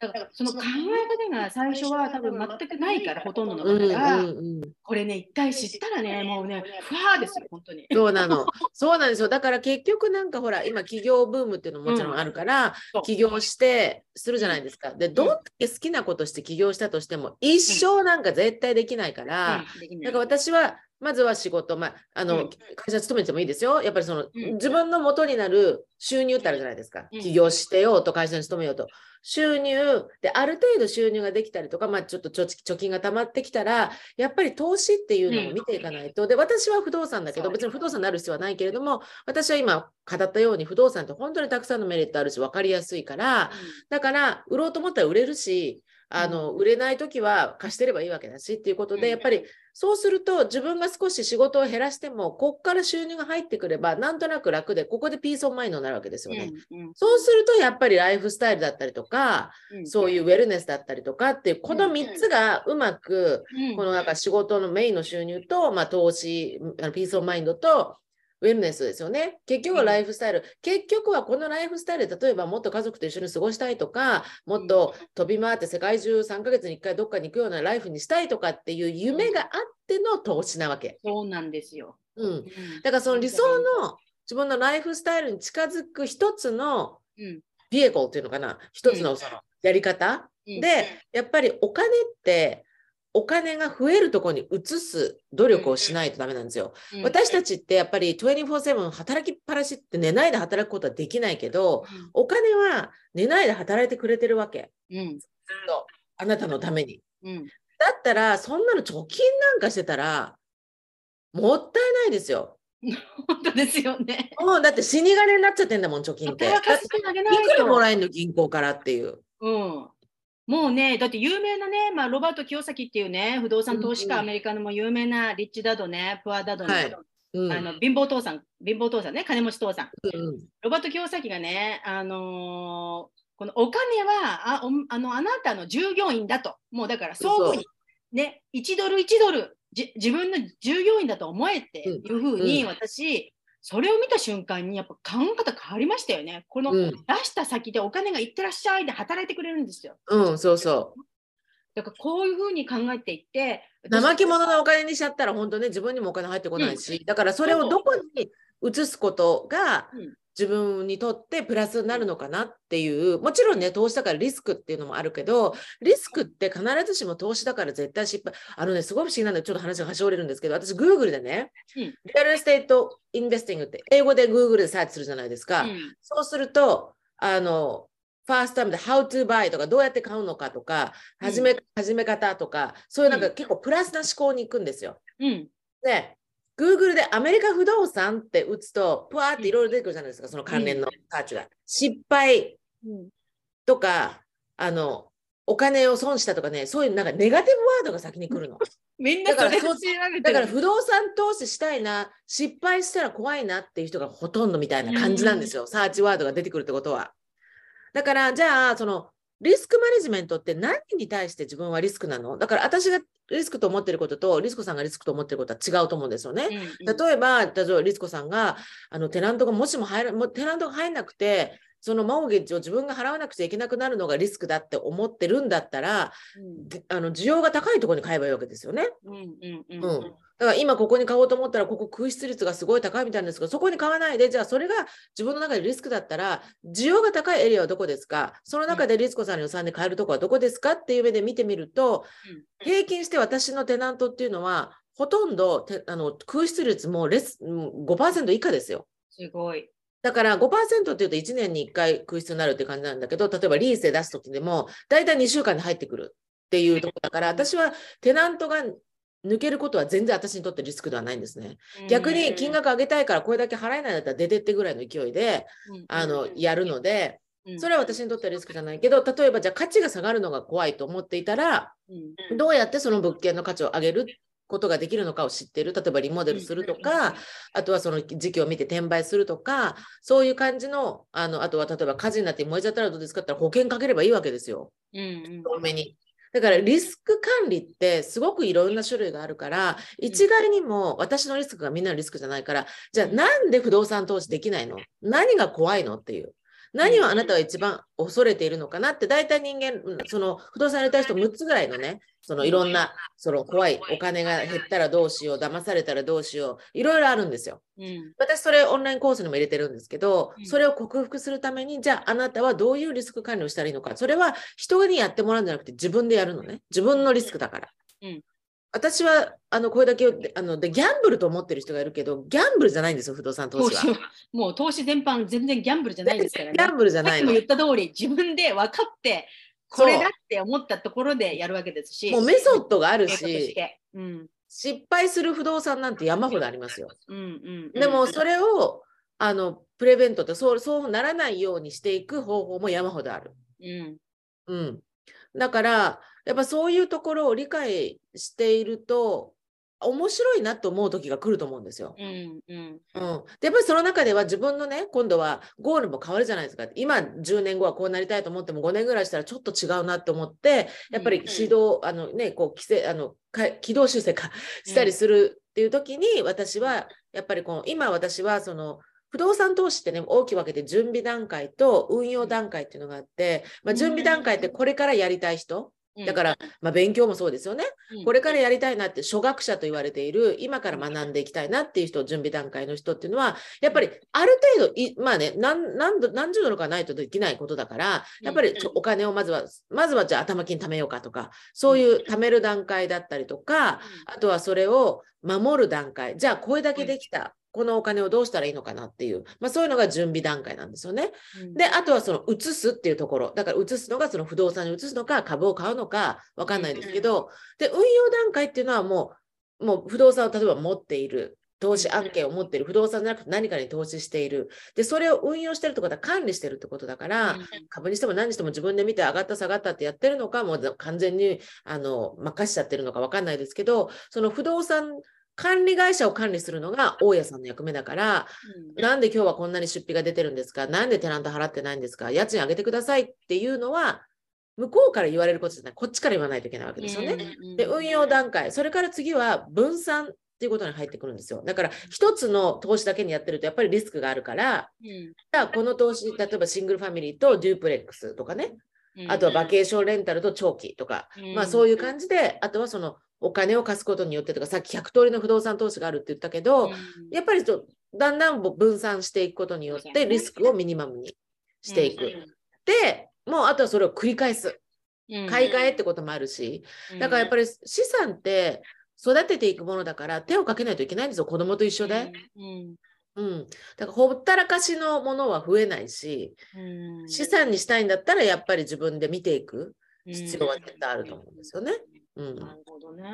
だからその考え方が最初は多分全くないからほとんどの方が、うんうんうん、これね一回知ったらねもうねふわーですよ本当に。そうなの。そうなんですよだから結局なんかほら今企業ブームっていうのももちろんあるから、うん、起業してするじゃないですか。でどんだけ好きなことして起業したとしても一生なんか絶対できないから、うん、だから私はまずは仕事、まあ、あの、うん、会社勤めてもいいですよ。やっぱりその、うん、自分の元になる収入ってあるじゃないですか。うん、起業してようと会社に勤めようと。収入で、ある程度収入ができたりとか、まあ、ちょっと貯金が溜まってきたら、やっぱり投資っていうのを見ていかないと。で、私は不動産だけど、別に不動産になる必要はないけれども、私は今語ったように不動産って本当にたくさんのメリットあるし、分かりやすいから、だから、売ろうと思ったら売れるし、あの、売れない時は貸してればいいわけだしっていうことで、やっぱりそうすると自分が少し仕事を減らしても、こっから収入が入ってくれば、なんとなく楽で、ここで peace of mind になるわけですよね。うんうん、そうすると、やっぱりライフスタイルだったりとか、うん、そういうウェルネスだったりとかっていう、この3つがうまく、このなんか仕事のメインの収入と、まあ、投資、 peace of mind と、ウェルネスですよね。結局はライフスタイル。うん、結局はこのライフスタイルで、例えばもっと家族と一緒に過ごしたいとか、もっと飛び回って世界中3ヶ月に1回どっかに行くようなライフにしたいとかっていう夢があっての投資なわけ。そうなんですよ。うん。だからその理想の自分のライフスタイルに近づく一つのビエコルっていうのかな、一つのそのやり方、で、やっぱりお金ってお金が増えるところに移す努力をしないとダメなんですよ。うん、私たちってやっぱり24-7働きっぱなしって寝ないで働くことはできないけど、うん、お金は寝ないで働いてくれてるわけ。うん、あなたのために。うん、だったら、そんなの貯金なんかしてたら、もったいないですよ。本当ですよね。もうだって死に金になっちゃってんだもん、貯金って。いくらもらえるの、銀行からっていう。うん。もうね、だって有名なね、まあ、ロバート清崎っていうね、不動産投資家、アメリカのも有名なリッチダドね、プアダドね、はい。うん、あの貧乏父さん、貧乏父さんね、金持ち父さん。うん、ロバート清崎がね、あのー、このお金はああのあなたの従業員だと、もうだから相互に、ね、1ドル1ドルじ、自分の従業員だと思えっていうふうに、私、それを見た瞬間にやっぱ考え方変わりましたよね。この出した先でお金がいってらっしゃいで働いてくれるんですよ。うん、そうそう。だからこういうふうに考えていって、怠け者のお金にしちゃったら本当ね自分にもお金入ってこないし、うん、だからそれをどこに移すことが自分にとってプラスになるのかなっていう、もちろんね、投資だからリスクっていうのもあるけど、リスクって必ずしも投資だから絶対失敗。あのね、すごい不思議なんで、ちょっと話が端折れるんですけど、私、Google でね、うん、 real estate investing って、英語で Google でサーチするじゃないですか。うん、そうすると、あの、 first time で How to buy とかどうやって買うのかとか、始め、うん、始め方とか、そういうなんか結構プラスな思考に行くんですよ。うん、で、Google でアメリカ不動産って打つと、ぷわーっていろいろ出てくるじゃないですか、その関連のサーチが。失敗とか、あの、お金を損したとかね、そういうなんかネガティブワードが先に来るの。みんなだからだから不動産投資したいな、失敗したら怖いなっていう人がほとんどみたいな感じなんですよ、サーチワードが出てくるってことは。だから、じゃあ、その、リスクマネジメントって何に対して自分はリスクなの？だから私がリスクと思ってることと、リスコさんがリスクと思ってることは違うと思うんですよね。うんうん、例えば、例えばリスコさんが、あの、テナントがもしも入ら、もテナントが入んなくて、そのモーゲージを自分が払わなくちゃいけなくなるのがリスクだって思ってるんだったら、うん、あの需要が高いところに買えばいいわけですよね。うんうんだから今ここに買おうと思ったらここ空室率がすごい高いみたいなんですけどそこに買わないでじゃあそれが自分の中でリスクだったら需要が高いエリアはどこですか？その中でリスコさんの予算で買えるところはどこですか？っていう目で見てみると、平均して私のテナントっていうのはほとんどてあの空室率もレスうん5%以下ですよ。すごい。だから5%っていうと1年に1回空室になるって感じなんだけど、例えばリースで出すときでも、大体2週間で入ってくるっていうところだから、私はテナントが抜けることは全然私にとってリスクではないんですね。逆に金額上げたいからこれだけ払えないんだったら出てってぐらいの勢いで、あの、やるので、それは私にとってはリスクじゃないけど、例えばじゃあ価値が下がるのが怖いと思っていたら、うん。どうやってその物件の価値を上げることができるのかを知っている。例えばリモデルするとか、あとはその時期を見て転売するとか、そういう感じの、あの、あとは例えば火事になって燃えちゃったらどうですかって保険かければいいわけですよ。うんうん多めに。だからリスク管理ってすごくいろんな種類があるから、一概にも私のリスクがみんなのリスクじゃないから、じゃあなんで不動産投資できないの？何が怖いの？っていう。何をあなたは一番恐れているのかなって、大体人間、うんその不動産やりたい人6つぐらいのね、そのいろんな、その怖いお金が減ったらどうしよう、騙されたらどうしよう、いろいろあるんですよ。うん私それオンラインコースにも入れてるんですけどうん、それを克服するために、じゃああなたはどういうリスク管理をしたらいいのか。それは人にやってもらうんじゃなくて自分でやるのね。自分のリスクだから。うん私はあのこれだけあのでギャンブルと思ってる人がいるけど、ギャンブルじゃないんですよ、不動産投資は。もう投資全般全然ギャンブルじゃないですからね。ギャンブルじゃないの言。った通り自分で分かってこれだって思ったところでやるわけですし。もうメソッドがあるし。うん失敗する不動産なんて山ほどありますよ。うんうんでもそれをあのプレベントってそうそうならないようにしていく方法も山ほどある。うんうん。だから、やっぱそういうところを理解していると、面白いなと思う時が来ると思うんですよ。うんうんうん。で、やっぱりその中では自分のね、今度はゴールも変わるじゃないですか。今10年後はこうなりたいと思っても5年ぐらいしたらちょっと違うなと思って、やっぱり指導、あのね、こう、規制、あの、か軌道修正かしたりするっていう時に、私は、やっぱりこう、今私はその、不動産投資ってね、大きく分けて準備段階と運用段階っていうのがあって、まあ、準備段階ってこれからやりたい人、だから、まあ、勉強もそうですよね。これからやりたいなって初学者と言われている今から学んでいきたいなっていう人準備段階の人っていうのはやっぱりある程度いまあね何何度何十ドルかないとできないことだからやっぱりお金をまずはまずはじゃあ頭金貯めようかとかそういう貯める段階だったりとかあとはそれを守る段階。じゃあこれだけできたこのお金をどうしたらいいのかなっていう、まあ、そういうのが準備段階なんですよね。で、あとはその移すっていうところ。だから移すのがその不動産に移すのか、株を買うのか、わかんないですけど、で、運用段階っていうのはもう、もう不動産を例えば持っている。投資案件を持っている。不動産じゃなくて何かに投資している。で、それを運用してるってことは管理してるってことだから、株にしても何にしても自分で見て上がった下がったってやってるのか、もう完全にあの任しちゃってるのかわかんないですけど、その不動産管理会社を管理するのが大家さんの役目だから、なんで今日はこんなに出費が出てるんですか？なんでテナント払ってないんですか？家賃上げてくださいっていうのは、向こうから言われることじゃない、こっちから言わないといけないわけですよね。で、運用段階、それから次は分散っていうことに入ってくるんですよ。だから、一つの投資だけにやってると、やっぱりリスクがあるから、じゃあこの投資、例えばシングルファミリーとデュープレックスとかね、あとはバケーションレンタルと長期とか、まあそういう感じで、あとはそのお金を貸すことによってとか、さっき100通りの不動産投資があるって言ったけど、やっぱりちょだんだん分散していくことによってリスクをミニマムにしていく。で、もうあとはそれを繰り返す。買い替えってこともあるし、だからやっぱり資産って育てていくものだから手をかけないといけないんですよ、子供と一緒で。うん。だからほったらかしのものは増えないし、資産にしたいんだったらやっぱり自分で見ていく必要は絶対あると思うんですよね。うん。なるほどね。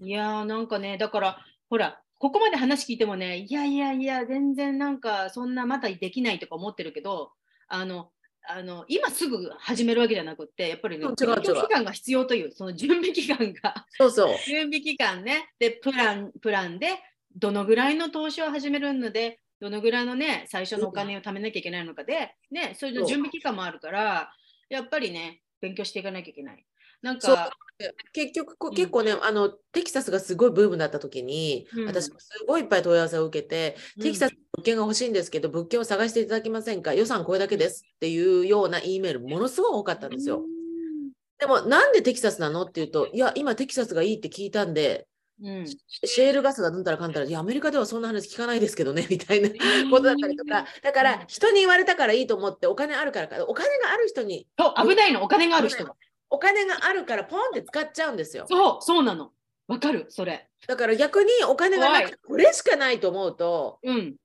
いやーなんかね、だから、ほら、ここまで話聞いてもね、いやいやいや、全然なんか、そんなまだできないとか思ってるけど、あの、あの今すぐ始めるわけじゃなくって、やっぱりね、うん違う違う勉強期間が必要という、その準備期間が、そうそう。準備期間ね、で、プラン、プランで、どのぐらいの投資を始めるので、どのぐらいのね、最初のお金を貯めなきゃいけないのかで、ね、そういうの準備期間もあるから、やっぱりね、勉強していかなきゃいけない。なんか、結局こうん。結構ね、あのテキサスがすごいブームだった時に、うん。私もすごいいっぱい問い合わせを受けて、うん。テキサスの物件が欲しいんですけど物件を探していただけませんか？予算これだけですっていうような E メールものすごい多かったんですよ。でもなんでテキサスなのっていうといや今テキサスがいいって聞いたんでうん。うんシェールガスがなんたらかんたらいやアメリカではそんな話聞かないですけどねみたいなことだったりとか。だから人に言われたからいいと思ってお金あるからかお金がある人に。そう、危ないの、お金がある人は。お金があるからポンって使っちゃうんですよ。そう、そうなの。わかる、それ。だから逆にお金がなくてこれしかないと思うと、うん。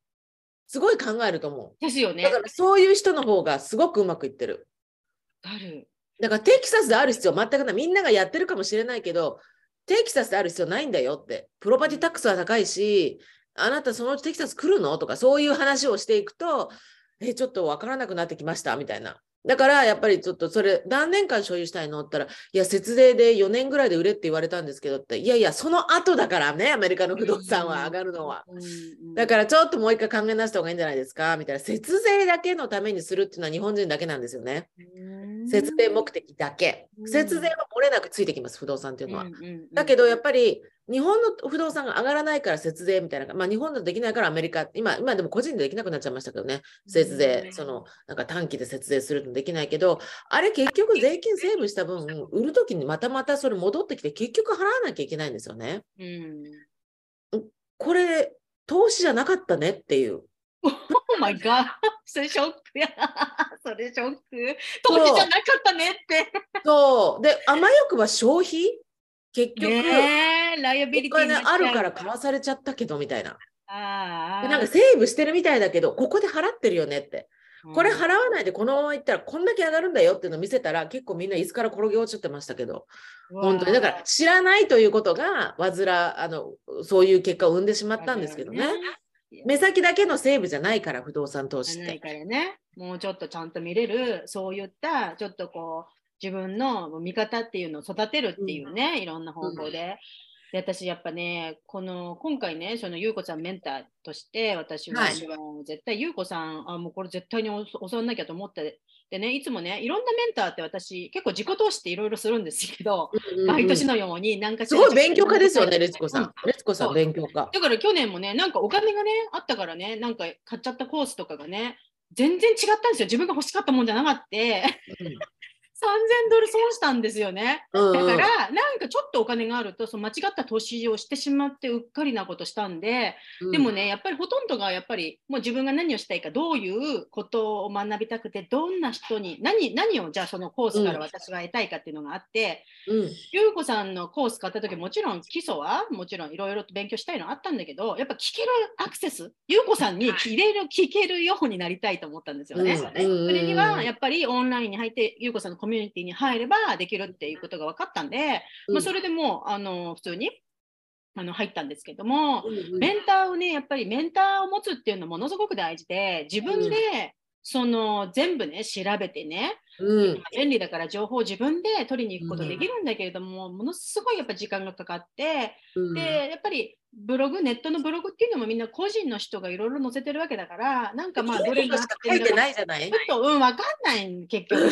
すごい考えると思う。ですよね。だからそういう人の方がすごくうまくいってる。わかる。だからテキサスである必要全くない。みんながやってるかもしれないけど、テキサスである必要ないんだよって。プロパティタックスは高いし、あなたそのうちテキサス来るの？とかそういう話をしていくと、え、ちょっとわからなくなってきましたみたいな。だからやっぱりちょっとそれ何年間所有したいの？って言ったら、いや、節税で4年ぐらいで売れって言われたんですけどって、いやいや、その後だからね、アメリカの不動産は上がるのは。うん。だからちょっともう一回考え直した方がいいんじゃないですかみたいな。節税だけのためにするっていうのは日本人だけなんですよね。ら節税目的だけう。ん節税は漏れなくついてきます、不動産っていうのは。だだけどやっぱり日本の不動産が上がらないから節税みたいな、まあ日本だとできないからアメリカ、今、今でも個人でできなくなっちゃいましたけどね、節税、そのなんか短期で節税するのできないけど、あれ結局税金セーブした分、売るときにまたまたそれ戻ってきて結局払わなきゃいけないんですよね。うん。これ、投資じゃなかったねっていう。Oh my god! それショックや。それショック。投資じゃなかったねって。そう。で、甘よくば消費結局、ねえ、ライアビおリティになっちゃう金あるから買わされちゃったけどみたいな。あなんかセーブしてるみたいだけど、ここで払ってるよねって。これ払わないでこのままいったらこんだけ上がるんだよっていうのを見せたら結構みんな椅子から転げ落ちてましたけど、本当に。だから知らないということが、煩あの、そういう結果を生んでしまったんですけどね。目先だけのセーブじゃないから、不動産投資って。ね、もうちょっとちゃんと見れる、そういったちょっとこう、自分の見方っていうのを育てるっていうね、いろんな方法で。で私やっぱね、この今回ね、その優子さんメンターとして、私ははいもう絶対優子さん、あもうこれ絶対に教教わんなきゃと思って、でね、いつもね、いろんなメンターって私、結構自己投資っていろいろするんですけど、うんうん毎年のように何かしすらごい勉強家ですよね、レツコさうんん。レツコさん勉強家。だから去年もね、なんかお金がね、あったからね、なんか買っちゃったコースとかがね、全然違ったんですよ。自分が欲しかったもんじゃなかった。3000ドル損したんですよね。うんうん。だから、なんかちょっとお金があると、その間違った投資をしてしまってうっかりなことしたんで、うん。でもね、やっぱりほとんどがやっぱりもう自分が何をしたいか、どういうことを学びたくて、どんな人に、何何をじゃあそのコースから私が得たいかっていうのがあって、うん。ゆうこさんのコース買った時もちろん基礎はもちろんいろいろと勉強したいのあったんだけどやっぱ聞けるアクセスゆうこさんに入れる聞けるようになりたいと思ったんですよね。うんうんうんそれにはやっぱりオンラインに入ってゆうこさんのコミュニティに入ればできるっていうことが分かったんで、まあ、それでもうあの普通にあの入ったんですけども、メンターをねやっぱりメンターを持つっていうのはものすごく大事で自分でその全部ね調べてねうん。便利だから情報を自分で取りに行くことできるんだけれども、ものすごいやっぱ時間がかかって、うん。でやっぱりブログネットのブログっていうのもみんな個人の人がいろいろ載せてるわけだからなんかまあどれが書いてないじゃない？ちょっとうん分かんない結局うん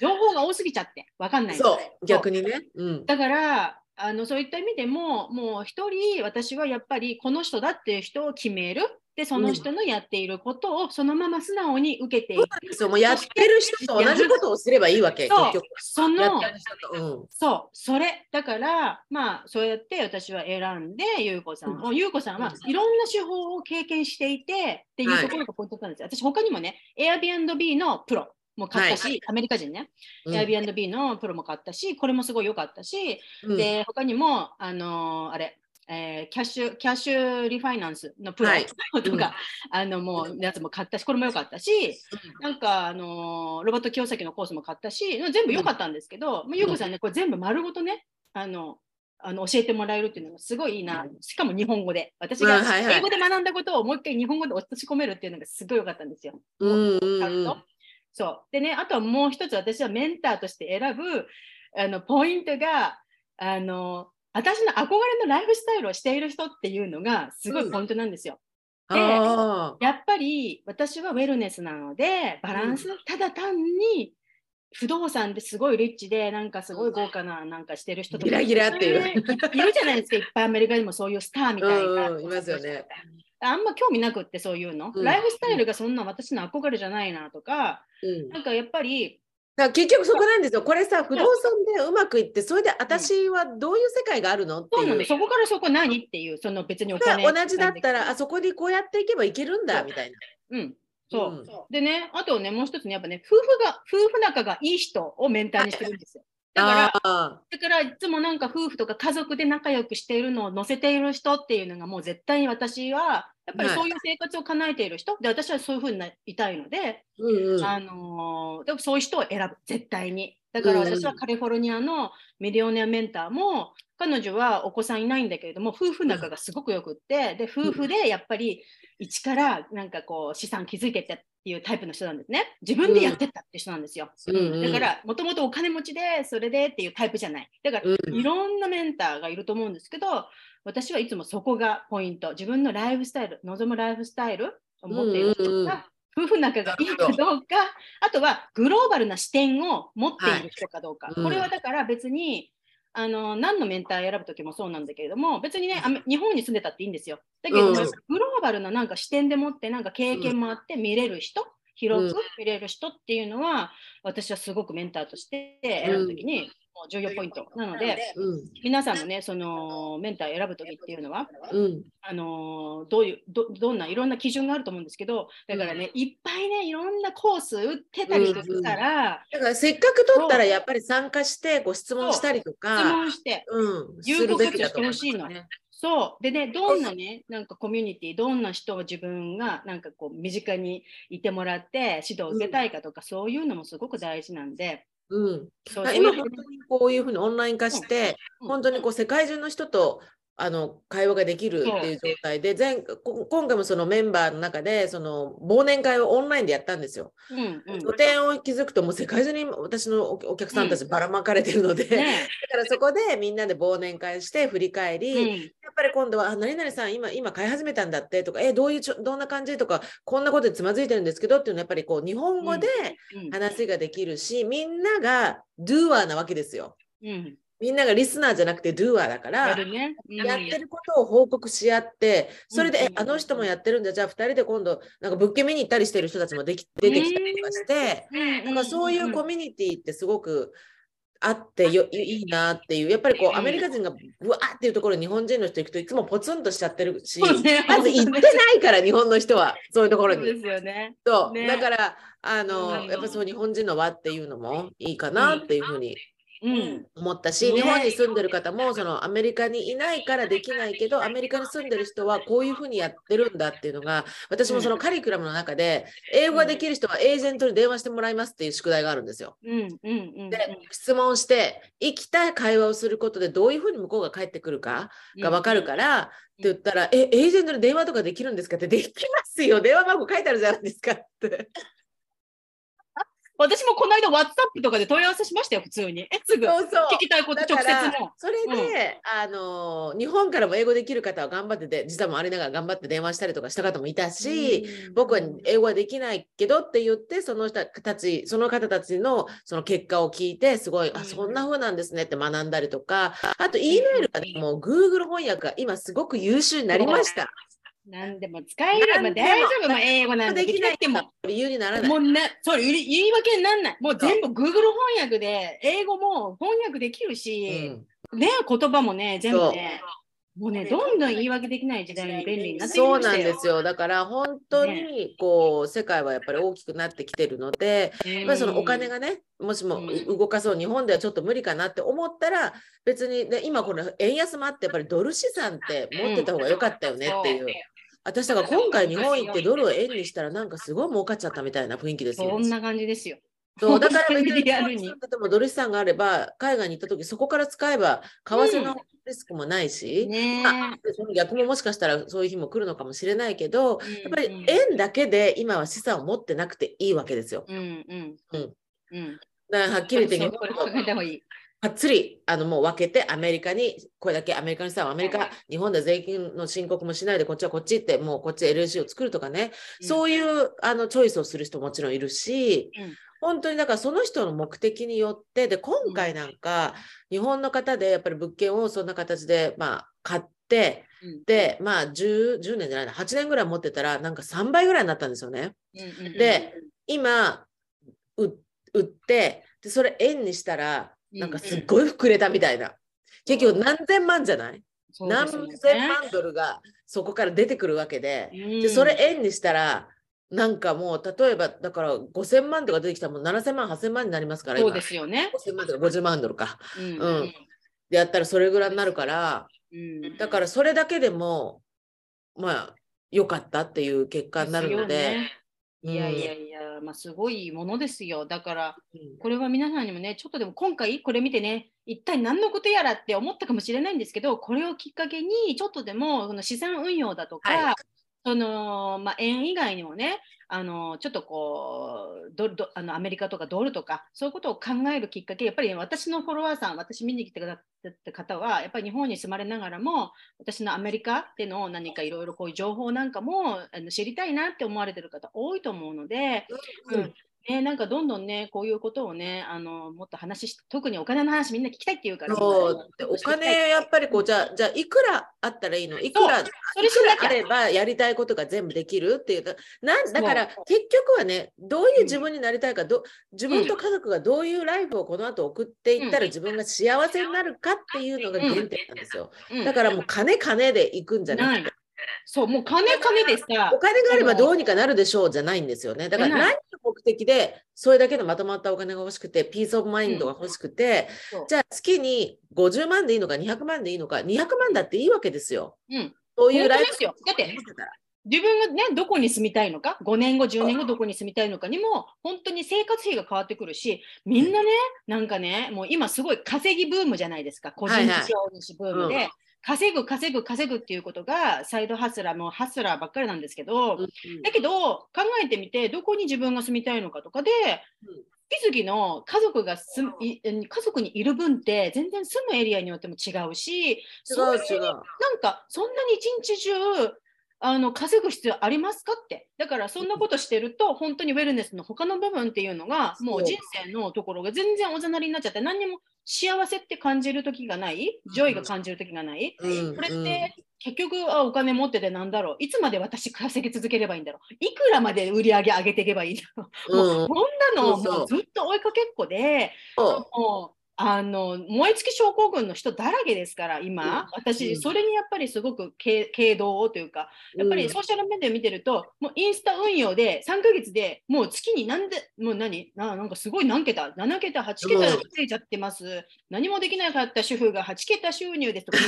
情報が多すぎちゃって分かんない。そう、逆にね。うん。だからあのそういった意味でももう一人私はやっぱりこの人だっていう人を決めるでその人のやっていることをそのまま素直に受けていく、そうもうやってる人と同じことをすればいいわけ、結局。そやのってる人と。そう、それ。だから、まあ、そうやって私は選んで、ゆうこさんを、ゆうこさんはいろんな手法を経験していて、っていうところがポイントだったんですよ。私、他にもね、Airbnb のプロも買ったし、アメリカ人ね、うん。Airbnb のプロも買ったし、これもすごい良かったし、うん。で、他にも、あのーあれ、えーキャッシュ、キャッシュリファイナンスのプロはい とか、うんあの、もう、やつも買ったし、これも良かったし、なんか、あのーロバート清崎のコースも買ったし、全部良かったんですけど、まあ、ゆうこさんね、これ全部丸ごとね、あの、あの教えてもらえるっていうのがすごいいいな、しかも日本語で。私がうんはいはい英語で学んだことをもう一回日本語で落とし込めるっていうのがすごい良かったんですよ。うんうん。そう。でね、あとはもう一つ私はメンターとして選ぶあのポイントが、あの、私の憧れのライフスタイルをしている人っていうのがすごいポイントなんですよ。であやっぱり私はウェルネスなので、バランス、ただ単に不動産ですごいリッチで、なんかすごい豪華ななんかしてる人とかギラギラっていう。ねいるじゃないですか、いっぱいアメリカにもそういうスターみたいな。うんうんいますよね。あんま興味なくってそういうの、うん。ライフスタイルがそんな私の憧れじゃないなとか、うん。なんかやっぱり、だ結局そこなんですよ。これさ、不動産でうまくいって、それで私はどういう世界があるのっていう。そこからそこ何っていう、その別にお金が同じだったら、あそこにこうやっていけばいけるんだみたいな。うん、そう。うん。でね、あとね、もう一つね、やっぱね、夫婦が、夫婦仲がいい人をメンターにしてるんですよ。だから、あだからいつもなんか夫婦とか家族で仲良くしているのを載せている人っていうのがもう絶対に私はやっぱりはい。そういう生活を叶えている人、で私はそういうふうになりたいので、ーうんうん。あのーでもそういう人を選ぶ絶対に。だからうん私はカリフォルニアのミリオネアメンターも彼女はお子さんいないんだけれども夫婦仲がすごくよくってで夫婦でやっぱり一からなんかこう資産築いてったっていうタイプの人なんですね。自分でやってったって人なんですよ、うんうん。だからもともとお金持ちでそれでっていうタイプじゃない。だからうん。いろんなメンターがいると思うんですけど私はいつもそこがポイント。自分のライフスタイル望むライフスタイルを持っている人が、うんうんうん。夫婦仲がいいかどうか。あとはグローバルな視点を持っている人かどうか、はい。うんこれはだから別にあの何のメンター選ぶときもそうなんだけれども別にね日本に住んでたっていいんですよ。だけども、うん。グローバルななんか視点でもってなんか経験もあって見れる人、広く見れる人っていうのは、私はすごくメンターとして選ぶときに、重要ポイント。なので、うん。皆さんもねそのメンター選ぶときっていうのはうんあのーどういうどどんないろんな基準があると思うんですけどだからね、いっぱいねいろんなコース売ってたりするから、だからせっかく取ったらやっぱり参加してご質問したりと質か、問してうん、有する効活用してほしいの。そう。でねどんなねなんかコミュニティどんな人を自分がなんかこう身近にいてもらって指導を受けたいかとか、そういうのもすごく大事なんでうん、今本当にこういうふうにオンライン化して、うん。本当にこう世界中の人とあの会話ができるっていう状態で前こ今回もそのメンバーの中でその忘年会をオンラインでやったんですよ。うんうん。拠点を築くともう世界中に私のおお客さんたちばらまかれてるので、ねだからそこでみんなで忘年会して振り返り、うん。やっぱり今度は、あ何々さん、今、今買い始めたんだってとか、え、どういうちょ、どんな感じとか、こんなことでつまずいてるんですけどっていうのは、やっぱりこう、日本語でうん。話ができるし、みんなが doer なわけですよ。うんみんながリスナーじゃなくて doer だから、ね、うん。やってることを報告し合って、それで、うんえ、あの人もやってるんだ、じゃあ2人で今度、なんか物件見に行ったりしてる人たちもでき出てきたりとかして、うんなんかそういうコミミュニティってすごくあってよいいいなっていう、やっぱりこうアメリカ人がぶわーっていうところに日本人の人行くといつもポツンとしちゃってるし、ね。まず行ってないから日本の人はそういうところに。そうですよね。そう。ね。だからあの、うんやっぱそう日本人の輪っていうのもいいかなっていうふうにうん。思ったし、ね。日本に住んでる方もそのアメリカにいないからできないけどアメリカに住んでる人はこういうふうにやってるんだっていうのが私もそのカリキュラムの中で英語ができる人はエージェントに電話してもらいますっていう宿題があるんですよ。うんうんうんで質問して生きた会話をすることでどういうふうに向こうが返ってくるかが分かるから、って言ったら「えエージェントに電話とかできるんですか?」って「できますよ。電話番号書いてあるじゃないですか」って。私もこの間 WhatsApp とかで問い合わせしましたよ、普通に。え、すぐ。そうそう聞きたいこと直接。それで、あの日本からも英語できる方は頑張ってて実はもありながら頑張って電話したりとかした方もいたし、僕は英語はできないけどって言ってその人たちその方たちのその結果を聞いてすごい、うんあそんな風なんですねって学んだりとかあと E メールがねもう Google 翻訳が今すごく優秀になりました。何でも使える。まあ、何でも大丈夫。まあ、英語なんでできないっても。理由にならない。もうな、そう、言い訳にならない。もう全部 Google 翻訳で、英語も翻訳できるうし、んね、言葉もね、全部ね、もうね、どんどん言い訳できない時代に便利になってきそう。なんですよ。だから本当にこう世界はやっぱり大きくなってきてるので、やっぱりそのお金がね、もしもうん動かそう、日本ではちょっと無理かなって思ったら、別に、ね、今この円安もあって、やっぱりドル資産って持ってた方が良かったよねっていう。私だから今回日本行ってドルを円にしたらなんかすごい儲かっちゃったみたいな雰囲気ですよ。そんな感じですよ。そう だから別にリアでてもドル資産があれば海外に行った時そこから使えば為替のリスクもないし、ねまあその逆ももしかしたらそういう日も来るのかもしれないけど、え。やっぱり円だけで今は資産を持ってなくていいわけですよ。うんうんうんうん。はっきり言って日そうこれ考えた方がいい。がっつりあのもう分けてアメリカにこれだけアメリカの人はアメリカ、日本で税金の申告もしないでこっちはこっちってもうこっち LLC を作るとかね、そういうあのチョイスをする人もちろんいるし、うん。本当にだからその人の目的によってで今回なんか、日本の方でやっぱり物件をそんな形でまあ買ってうん。でまあ 10, 10年じゃないな8年ぐらい持ってたらなんか3倍ぐらいになったんですよね。うんうんで今う売ってでそれ円にしたらうん。なんかすっごい膨れたみたいな。結局何千万じゃない？ね。千万ドルがそこから出てくるわけで、うん。でそれ円にしたらなんかもう例えばだから5000万とか出てきたらもう7000万8000万になりますからそうですよね。5000万とか50万ドルか。うんうんでやったらそれぐらいになるからうん。だからそれだけでもまあ良かったっていう結果になるので。いやいやいや、まあ、すごいものですよ。だから、うんこれは皆さんにもね、ちょっとでも今回これ見てね、一体何のことやらって思ったかもしれないんですけど、これをきっかけに、ちょっとでもこの資産運用だとか、はいそのまあ、円以外にもね、あのちょっとこうドルドあのアメリカとかドルとか、そういうことを考えるきっかけ、やっぱり私のフォロワーさん、私見に来てくださった方は、やっぱり日本に住まれながらも、私のアメリカでの何かいろいろこういう情報なんかもあの知りたいなって思われてる方多いと思うので、うんね、なんかどんどんね、こういうことをね、あのもっと話し、特にお金の話みんな聞きたいっていうから、そうでお金やっぱりこうじゃあじゃあいくらあったらいいの？いくらいそれしなきゃくらあればやりたいことが全部できるっていうかなんだからそ結局はねどういう自分になりたいかど自分と家族がどういうライフをこの後送っていったらうん。自分が幸せになるかっていうのが原点なんですよ。うん。だからもう金金で行くんじゃなくてそう、もう金金でさお、金があればどうにかなるでしょうじゃないんですよね。だから何が目的でそれだけのまとまったお金が欲しくて peace of mind が欲しくてそう。じゃあ月に50万でいいのか200万でいいのか200万だっていいわけですよ。うん、そういうライフですよ。だって、自分がね、どこに住みたいのか、5年後、10年後、どこに住みたいのかにも、本当に生活費が変わってくるし、みんなね、なんかね、もう今すごい稼ぎブームじゃないですか、個人事業主ブームで。はいはい稼ぐ、稼ぐ、稼ぐっていうことが、サイドハスラー、もうハスラーばっかりなんですけど、うんだけど、考えてみて、どこに自分が住みたいのかとかで、うん月々の家族が家族にいる分って、全然住むエリアによっても違うし、違う違う。なんか、そんなに一日中、あの稼ぐ必要ありますかって。だから、そんなことしてると、本当にウェルネスの他の部分っていうのが、もう人生のところが全然おざなりになっちゃって、何にも幸せって感じる時がない、 joy が感じる時がない。うん。これって、結局あ、お金持っててなんだろう、いつまで私稼ぎ続ければいいんだろう、いくらまで売り上げ上げていけばいいんだろう、うん。もうこんなのもうずっと追いかけっこで、もうあの燃え尽き症候群の人だらけですから、今、うん。私、うん。それにやっぱりすごく経経動をというか、やっぱりソーシャルメディア見てると、もうインスタ運用で3ヶ月でもう月になんで、もう何？ななんかすごい何桁、7桁、8桁うん。ついちゃってます、何もできなかった主婦が8桁収入ですとか、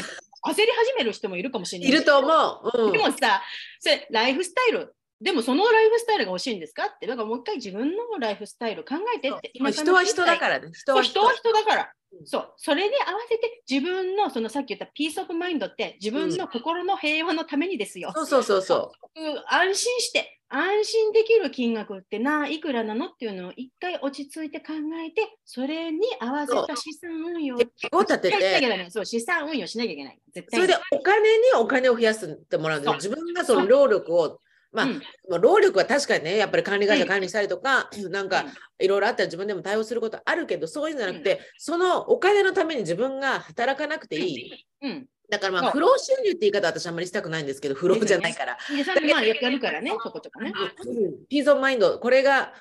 焦り始める人もいるかもしれない。いると思う。うん。でもさ、それライフスタイル、でもそのライフスタイルが欲しいんですか？って、だからもう一回自分のライフスタイル考えてって、まあ人は人だからね。人は人。は人だから。うん。そう、それに合わせて自分のそのさっき言った peace of mind って自分の心の平和のためにですよ。そうそうそうそう。ん安心して安心できる金額ってないくらなのっていうのを一回落ち着いて考えてそれに合わせた資産運用。を立てて、そう資産運用しなきゃいけない。絶対に。それでお金にお金を増やすってもらうんです自分がその労力を、まあ、うん。まあ労力は確かにね、やっぱり管理会社管理したりとか、なんかうん。いろいろあったら自分でも対応することあるけど、そういうんじゃなくて、そのお金のために自分が働かなくていい。うん。だからまあ、そう不労収入って言い方は私あんまりしたくないんですけど、不労じゃないから。でさまあやるからねちょこちょこね。うん。 Peace of mind、これが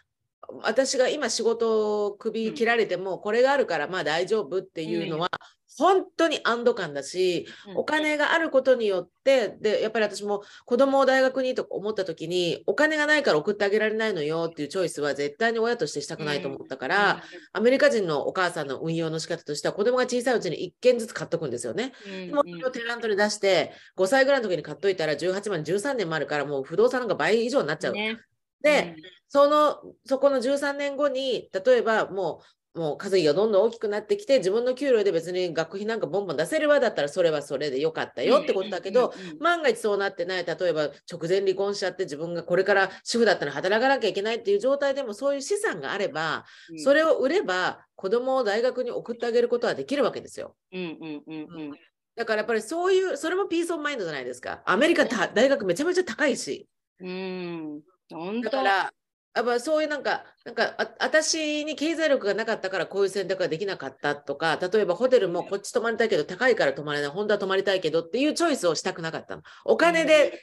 私が今仕事を首切られても、これがあるからまあ大丈夫っていうのは、本当に安堵感だし、うんお金があることによって、で、やっぱり私も子供を大学にと思った時に、お金がないから送ってあげられないのよっていうチョイスは絶対に親としてしたくないと思ったから、アメリカ人のお母さんの運用の仕方としては、子供が小さいうちに1件ずつ買っとくんですよね。うんもうそれをテナントに出して、5歳ぐらいの時に買っといたら18万、13年もあるから、もう不動産なんか倍以上になっちゃう。ねで、その、そこの13年後に、例えばもう、もう稼ぎがどんどん大きくなってきて、自分の給料で別に学費なんかボンボン出せればだったら、それはそれでよかったよってことだけど、、万が一そうなってない、例えば直前離婚しちゃって自分がこれから主婦だったら働かなきゃいけないっていう状態でもそういう資産があれば、うんそれを売れば子供を大学に送ってあげることはできるわけですよ。うんうんうんうんだからやっぱりそういう、それも peace of mind じゃないですか。アメリカた大学めちゃめちゃ高いし。うん本当だから、やっぱそういうなんか、なんかあ私に経済力がなかったからこういう選択ができなかったとか、例えばホテルもこっち泊まりたいけど高いから泊まれない、本当は泊まりたいけどっていうチョイスをしたくなかったの。お金で、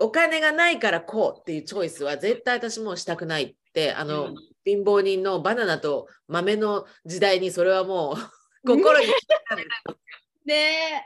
お金がないからこうっていうチョイスは絶対私もうしたくないって、あの、うん。貧乏人のバナナと豆の時代にそれはもう 心にね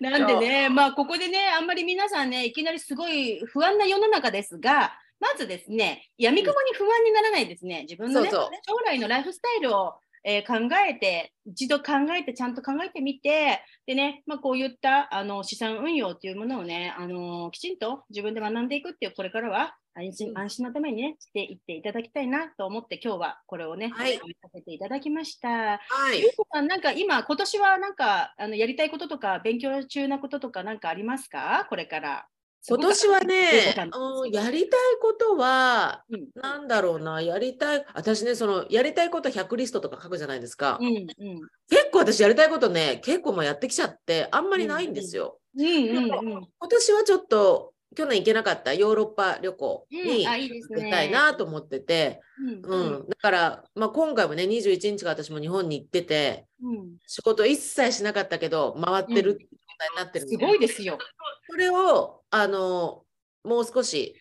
え。なんでね、まあここでね、あんまり皆さんね、いきなりすごい不安な世の中ですが、まずですね、やみくもに不安にならないですね。自分のね、そうそう将来のライフスタイルを、えー考えて、一度考えて、ちゃんと考えてみて、でね、まあ、こういったあの資産運用っていうものをね、あのきちんと自分で学んでいくっていう、これからは安心うん安心のためにね、していっていただきたいなと思って、今日はこれをね、はいさせていただきました。はいゆうこさん、なんか今、今年はなんかあのやりたいこととか、勉強中なこととか、なんかありますか？これから。今年はねやりたいことは、うん。なんだろうな、やりたい、私ね、その、やりたいこと100リストとか書くじゃないですか。うんうん。結構私やりたいことね、結構もうやってきちゃって、あんまりないんですよ。うんうん。うん今年はちょっと、去年行けなかったヨーロッパ旅行に。行きたいなと思ってて、ううん。ん、だから、まあ、今回もね、21日が私も日本に行ってて、うん。仕事一切しなかったけど、回ってるっていう状態になってるんすごいですよ。それを、あの、もう少し、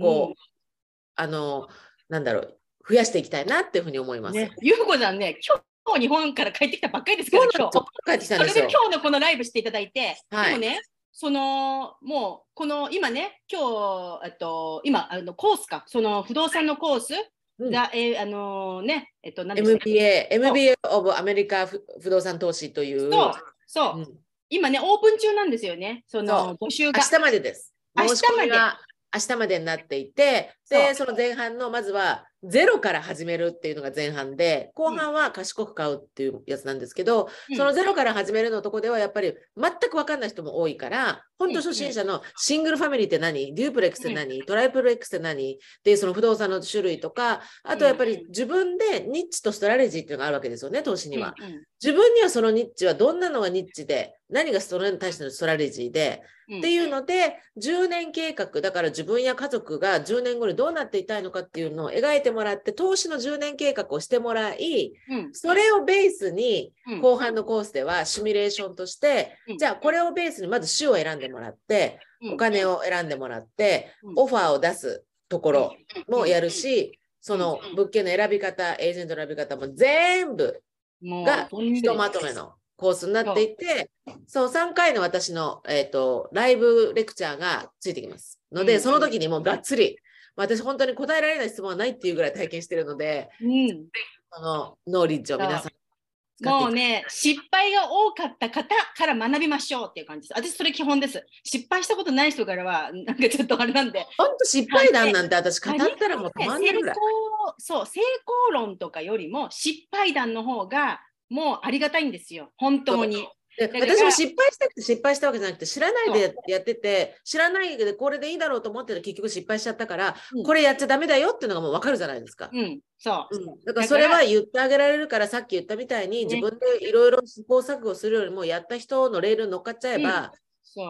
こう、あの、なんだろう、増やしていきたいなっていうふうに思います。ね、ゆうこさんね、今日日本から帰ってきたばっかりですから、今日。帰ってきたんそれでですよ。今日のこのライブしていただいて、はい。でもね、そのもうこの今ね、今日えっと今あのコースか、その不動産のコースうん。が、えーあのね、えっと何で MBA、MBA of アメリカ不不動産投資という、そうそう、うん今ねオープン中なんですよね、その募集が。明日までです。明日まで。明日までになっていて、で、その前半のまずはゼロから始めるっていうのが前半で、後半は賢く買うっていうやつなんですけど、うん。そのゼロから始めるのとこではやっぱり全く分かんない人も多いから、本当初心者のシングルファミリーって何？デュープレックスって何？トライプレックスって何？っていうその不動産の種類とか、あとやっぱり自分でニッチとストラテジーっていうのがあるわけですよね、投資には。自分にはそのニッチはどんなのがニッチで、何がそれに対してのストラテジーで、うん。っていうので、10年計画、だから自分や家族が10年後にどうなっていたいのかっていうのを描いてもらって、投資の10年計画をしてもらい、うん。それをベースに、うん。後半のコースではシミュレーションとして、うん。じゃあこれをベースにまず州を選んでもらって、うん。お金を選んでもらって、うん。オファーを出すところもやるし、そのうん。物件の選び方、エージェントの選び方も全部がひとまとめのコースになっていて、そう3回の私の、えー、とライブレクチャーがついてきます。ので、うんその時にもうがっつり、私本当に答えられない質問はないっていうぐらい体験してるので、うんそのノーリッジを皆さんもうね、失敗が多かった方から学びましょうっていう感じです。私、それ基本です。失敗したことない人からは、なんかちょっとあれなんで。本当失敗談なんて私語ったらもう止まん成功ないぐらい。そう、成功論とかよりも失敗談の方がもうありがたいんですよ。本当に。私も失敗したくて失敗したわけじゃなくて知らないでやってて知らないでこれでいいだろうと思ってて結局失敗しちゃったから、うんこれやっちゃダメだよっていうのがもう分かるじゃないですか。うん、そう。うん、だからそれは言ってあげられるからさっき言ったみたいにね自分でいろいろ試行錯誤するよりもやった人のレールに乗っかっちゃえば。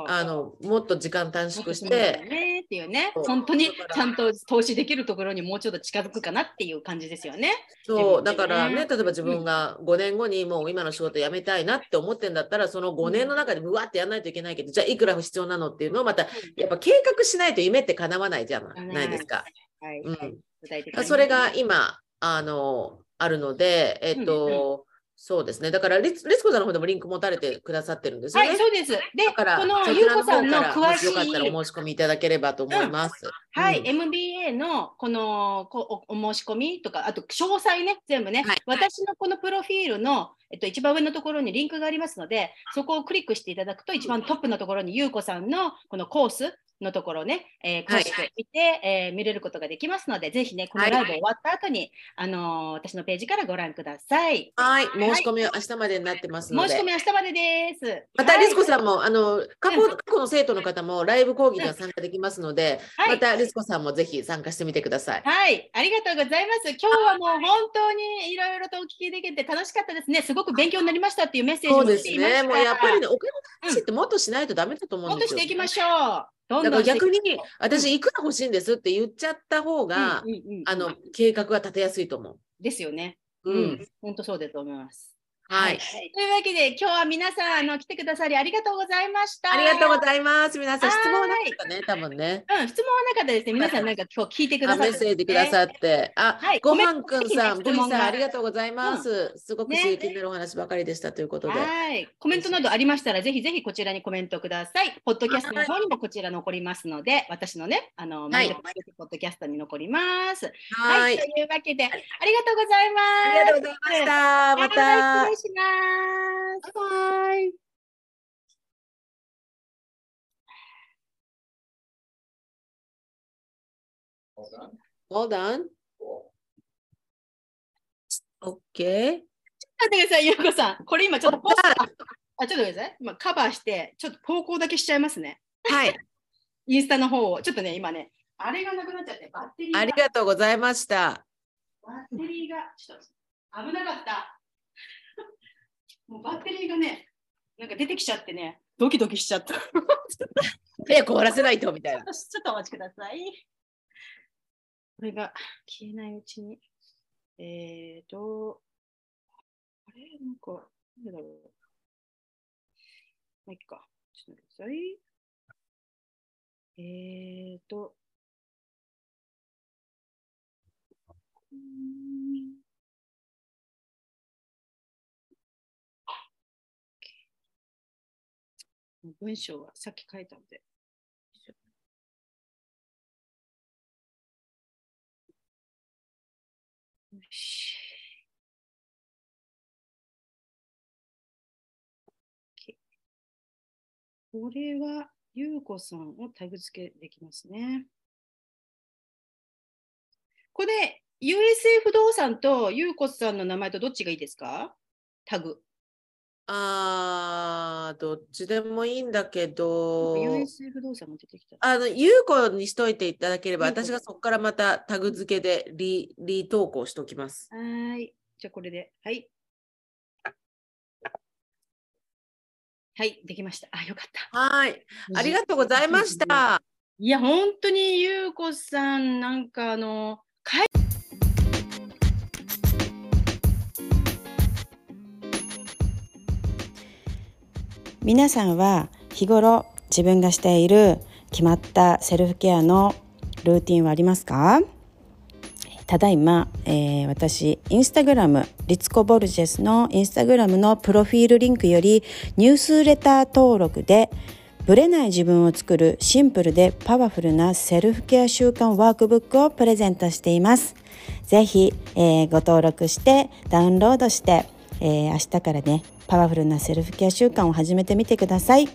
あのもっと時間短縮して、ねっていうね。本当にちゃんと投資できるところにもうちょっと近づくかなっていう感じですよね。そう。ね。だからね例えば自分が5年後にもう今の仕事辞めたいなって思ってんだったらその5年の中でぶわってやらないといけないけど、じゃあいくら必要なのっていうのをまたやっぱ計画しないと夢って叶わないじゃないですか。はい。うん。具体的にね。それが今あのあるので、えっと、そうですね。だからリツ、リツコさんの方でもリンク持たれてくださってるんですよね。はい、そうです。で、だから、このゆうこさんの詳しいよかったらお申し込みいただければと思います。はい、うん MBA のこのこおお申し込みとか、あと詳細ね、全部ね、はい私のこのプロフィールの、えっと、一番上のところにリンクがありますので、そこをクリックしていただくと、一番トップのところに、ゆうこさんのこのコースのところをね、えー詳しく見て、えー見れることができますので、ぜひね、このライブ終わった後に、あのー私のページからご覧ください。はい、申し込みは明日までになってますので。申し込み明日までです。また、はいリツコさんも、あの、過去うん過去の生徒の方もライブ講義には参加できますので、はいまた、リツコさんもぜひ参加してみてください。はい、ありがとうございます。今日はもう本当にいろいろとお聞きできて楽しかったですね。すごく勉強になりましたっていうメッセージもそうですね。来ていました。もうやっぱりね、お金の話ってもっとしないとダメだと思うもっとんですよ。していきましょう。どんどんだから逆に、に、私、いくら欲しいんですって言っちゃった方が、うんうんうんあの、計画が立てやすいと思う。ですよね。ううんん、本当そうだと思います。はい。というわけで、今日は皆さんあの来てくださりありがとうございました。ありがとうございます。皆さん、質問はなかったね、多分ね。うん、質問はなかったですね。皆さん、なんか今日聞いてくださって、メッセージくださって。あ、はい、ごはんくんさん、V さん、ありがとうございます。すごく刺激になるお話ばかりでしたということで。はい。コメントなどありましたら、ぜひぜひこちらにコメントください。ポッドキャストの方にもこちら残りますので、私のね、あの、ポッドキャストに残ります。はい。というわけで、ありがとうございます。ありがとうございました。また。し。ます。バイバイ。Hold on. OK。ちょっと待ってください、ゆうこさん。これ今ちょっとポスター。あ、ちょっと待ってください。今カバーして、ちょっと投稿だけしちゃいますね。はい。インスタの方を。ちょっとね、今ね、あれがなくなっちゃって、バッテリーありがとうございました。バッテリーが、ちょっと危なかった。もうバッテリーがね、なんか出てきちゃってね、ドキドキしちゃった。早く終わらせないとみたいな。ちょっとお待ちください。これが消えないうちに。えっ、ー、と、あれ？なんか、なんだろう。まあ、いっか。ちょっと待ってください。えっ、ー、と、うん文章はさっき書いたので。よし。これは、ゆうこさんをタグ付けできますね。これ、USA 不動産とゆうこさんの名前とどっちがいいですか？タグ。ああ、どっちでもいいんだけど、US 不動産も出てきた。あの、有効にしといていただければ、私がそこからまたタグ付けでリリ投稿しておきます。はい。じゃあこれで。はい。はい、できました。あ、よかった。はい。ありがとうございました。いや、本当にゆうこさん、なんかあの、皆さんは日頃自分がしている決まったセルフケアのルーティンはありますか？ただいま、えー、私、インスタグラム、リツコ・ボルジェスのインスタグラムのプロフィールリンクよりニュースレター登録でブレない自分を作るシンプルでパワフルなセルフケア習慣ワークブックをプレゼントしています。ぜひ、えー、ご登録してダウンロードして、えー、明日からねパワフルなセルフケア習慣を始めてみてください。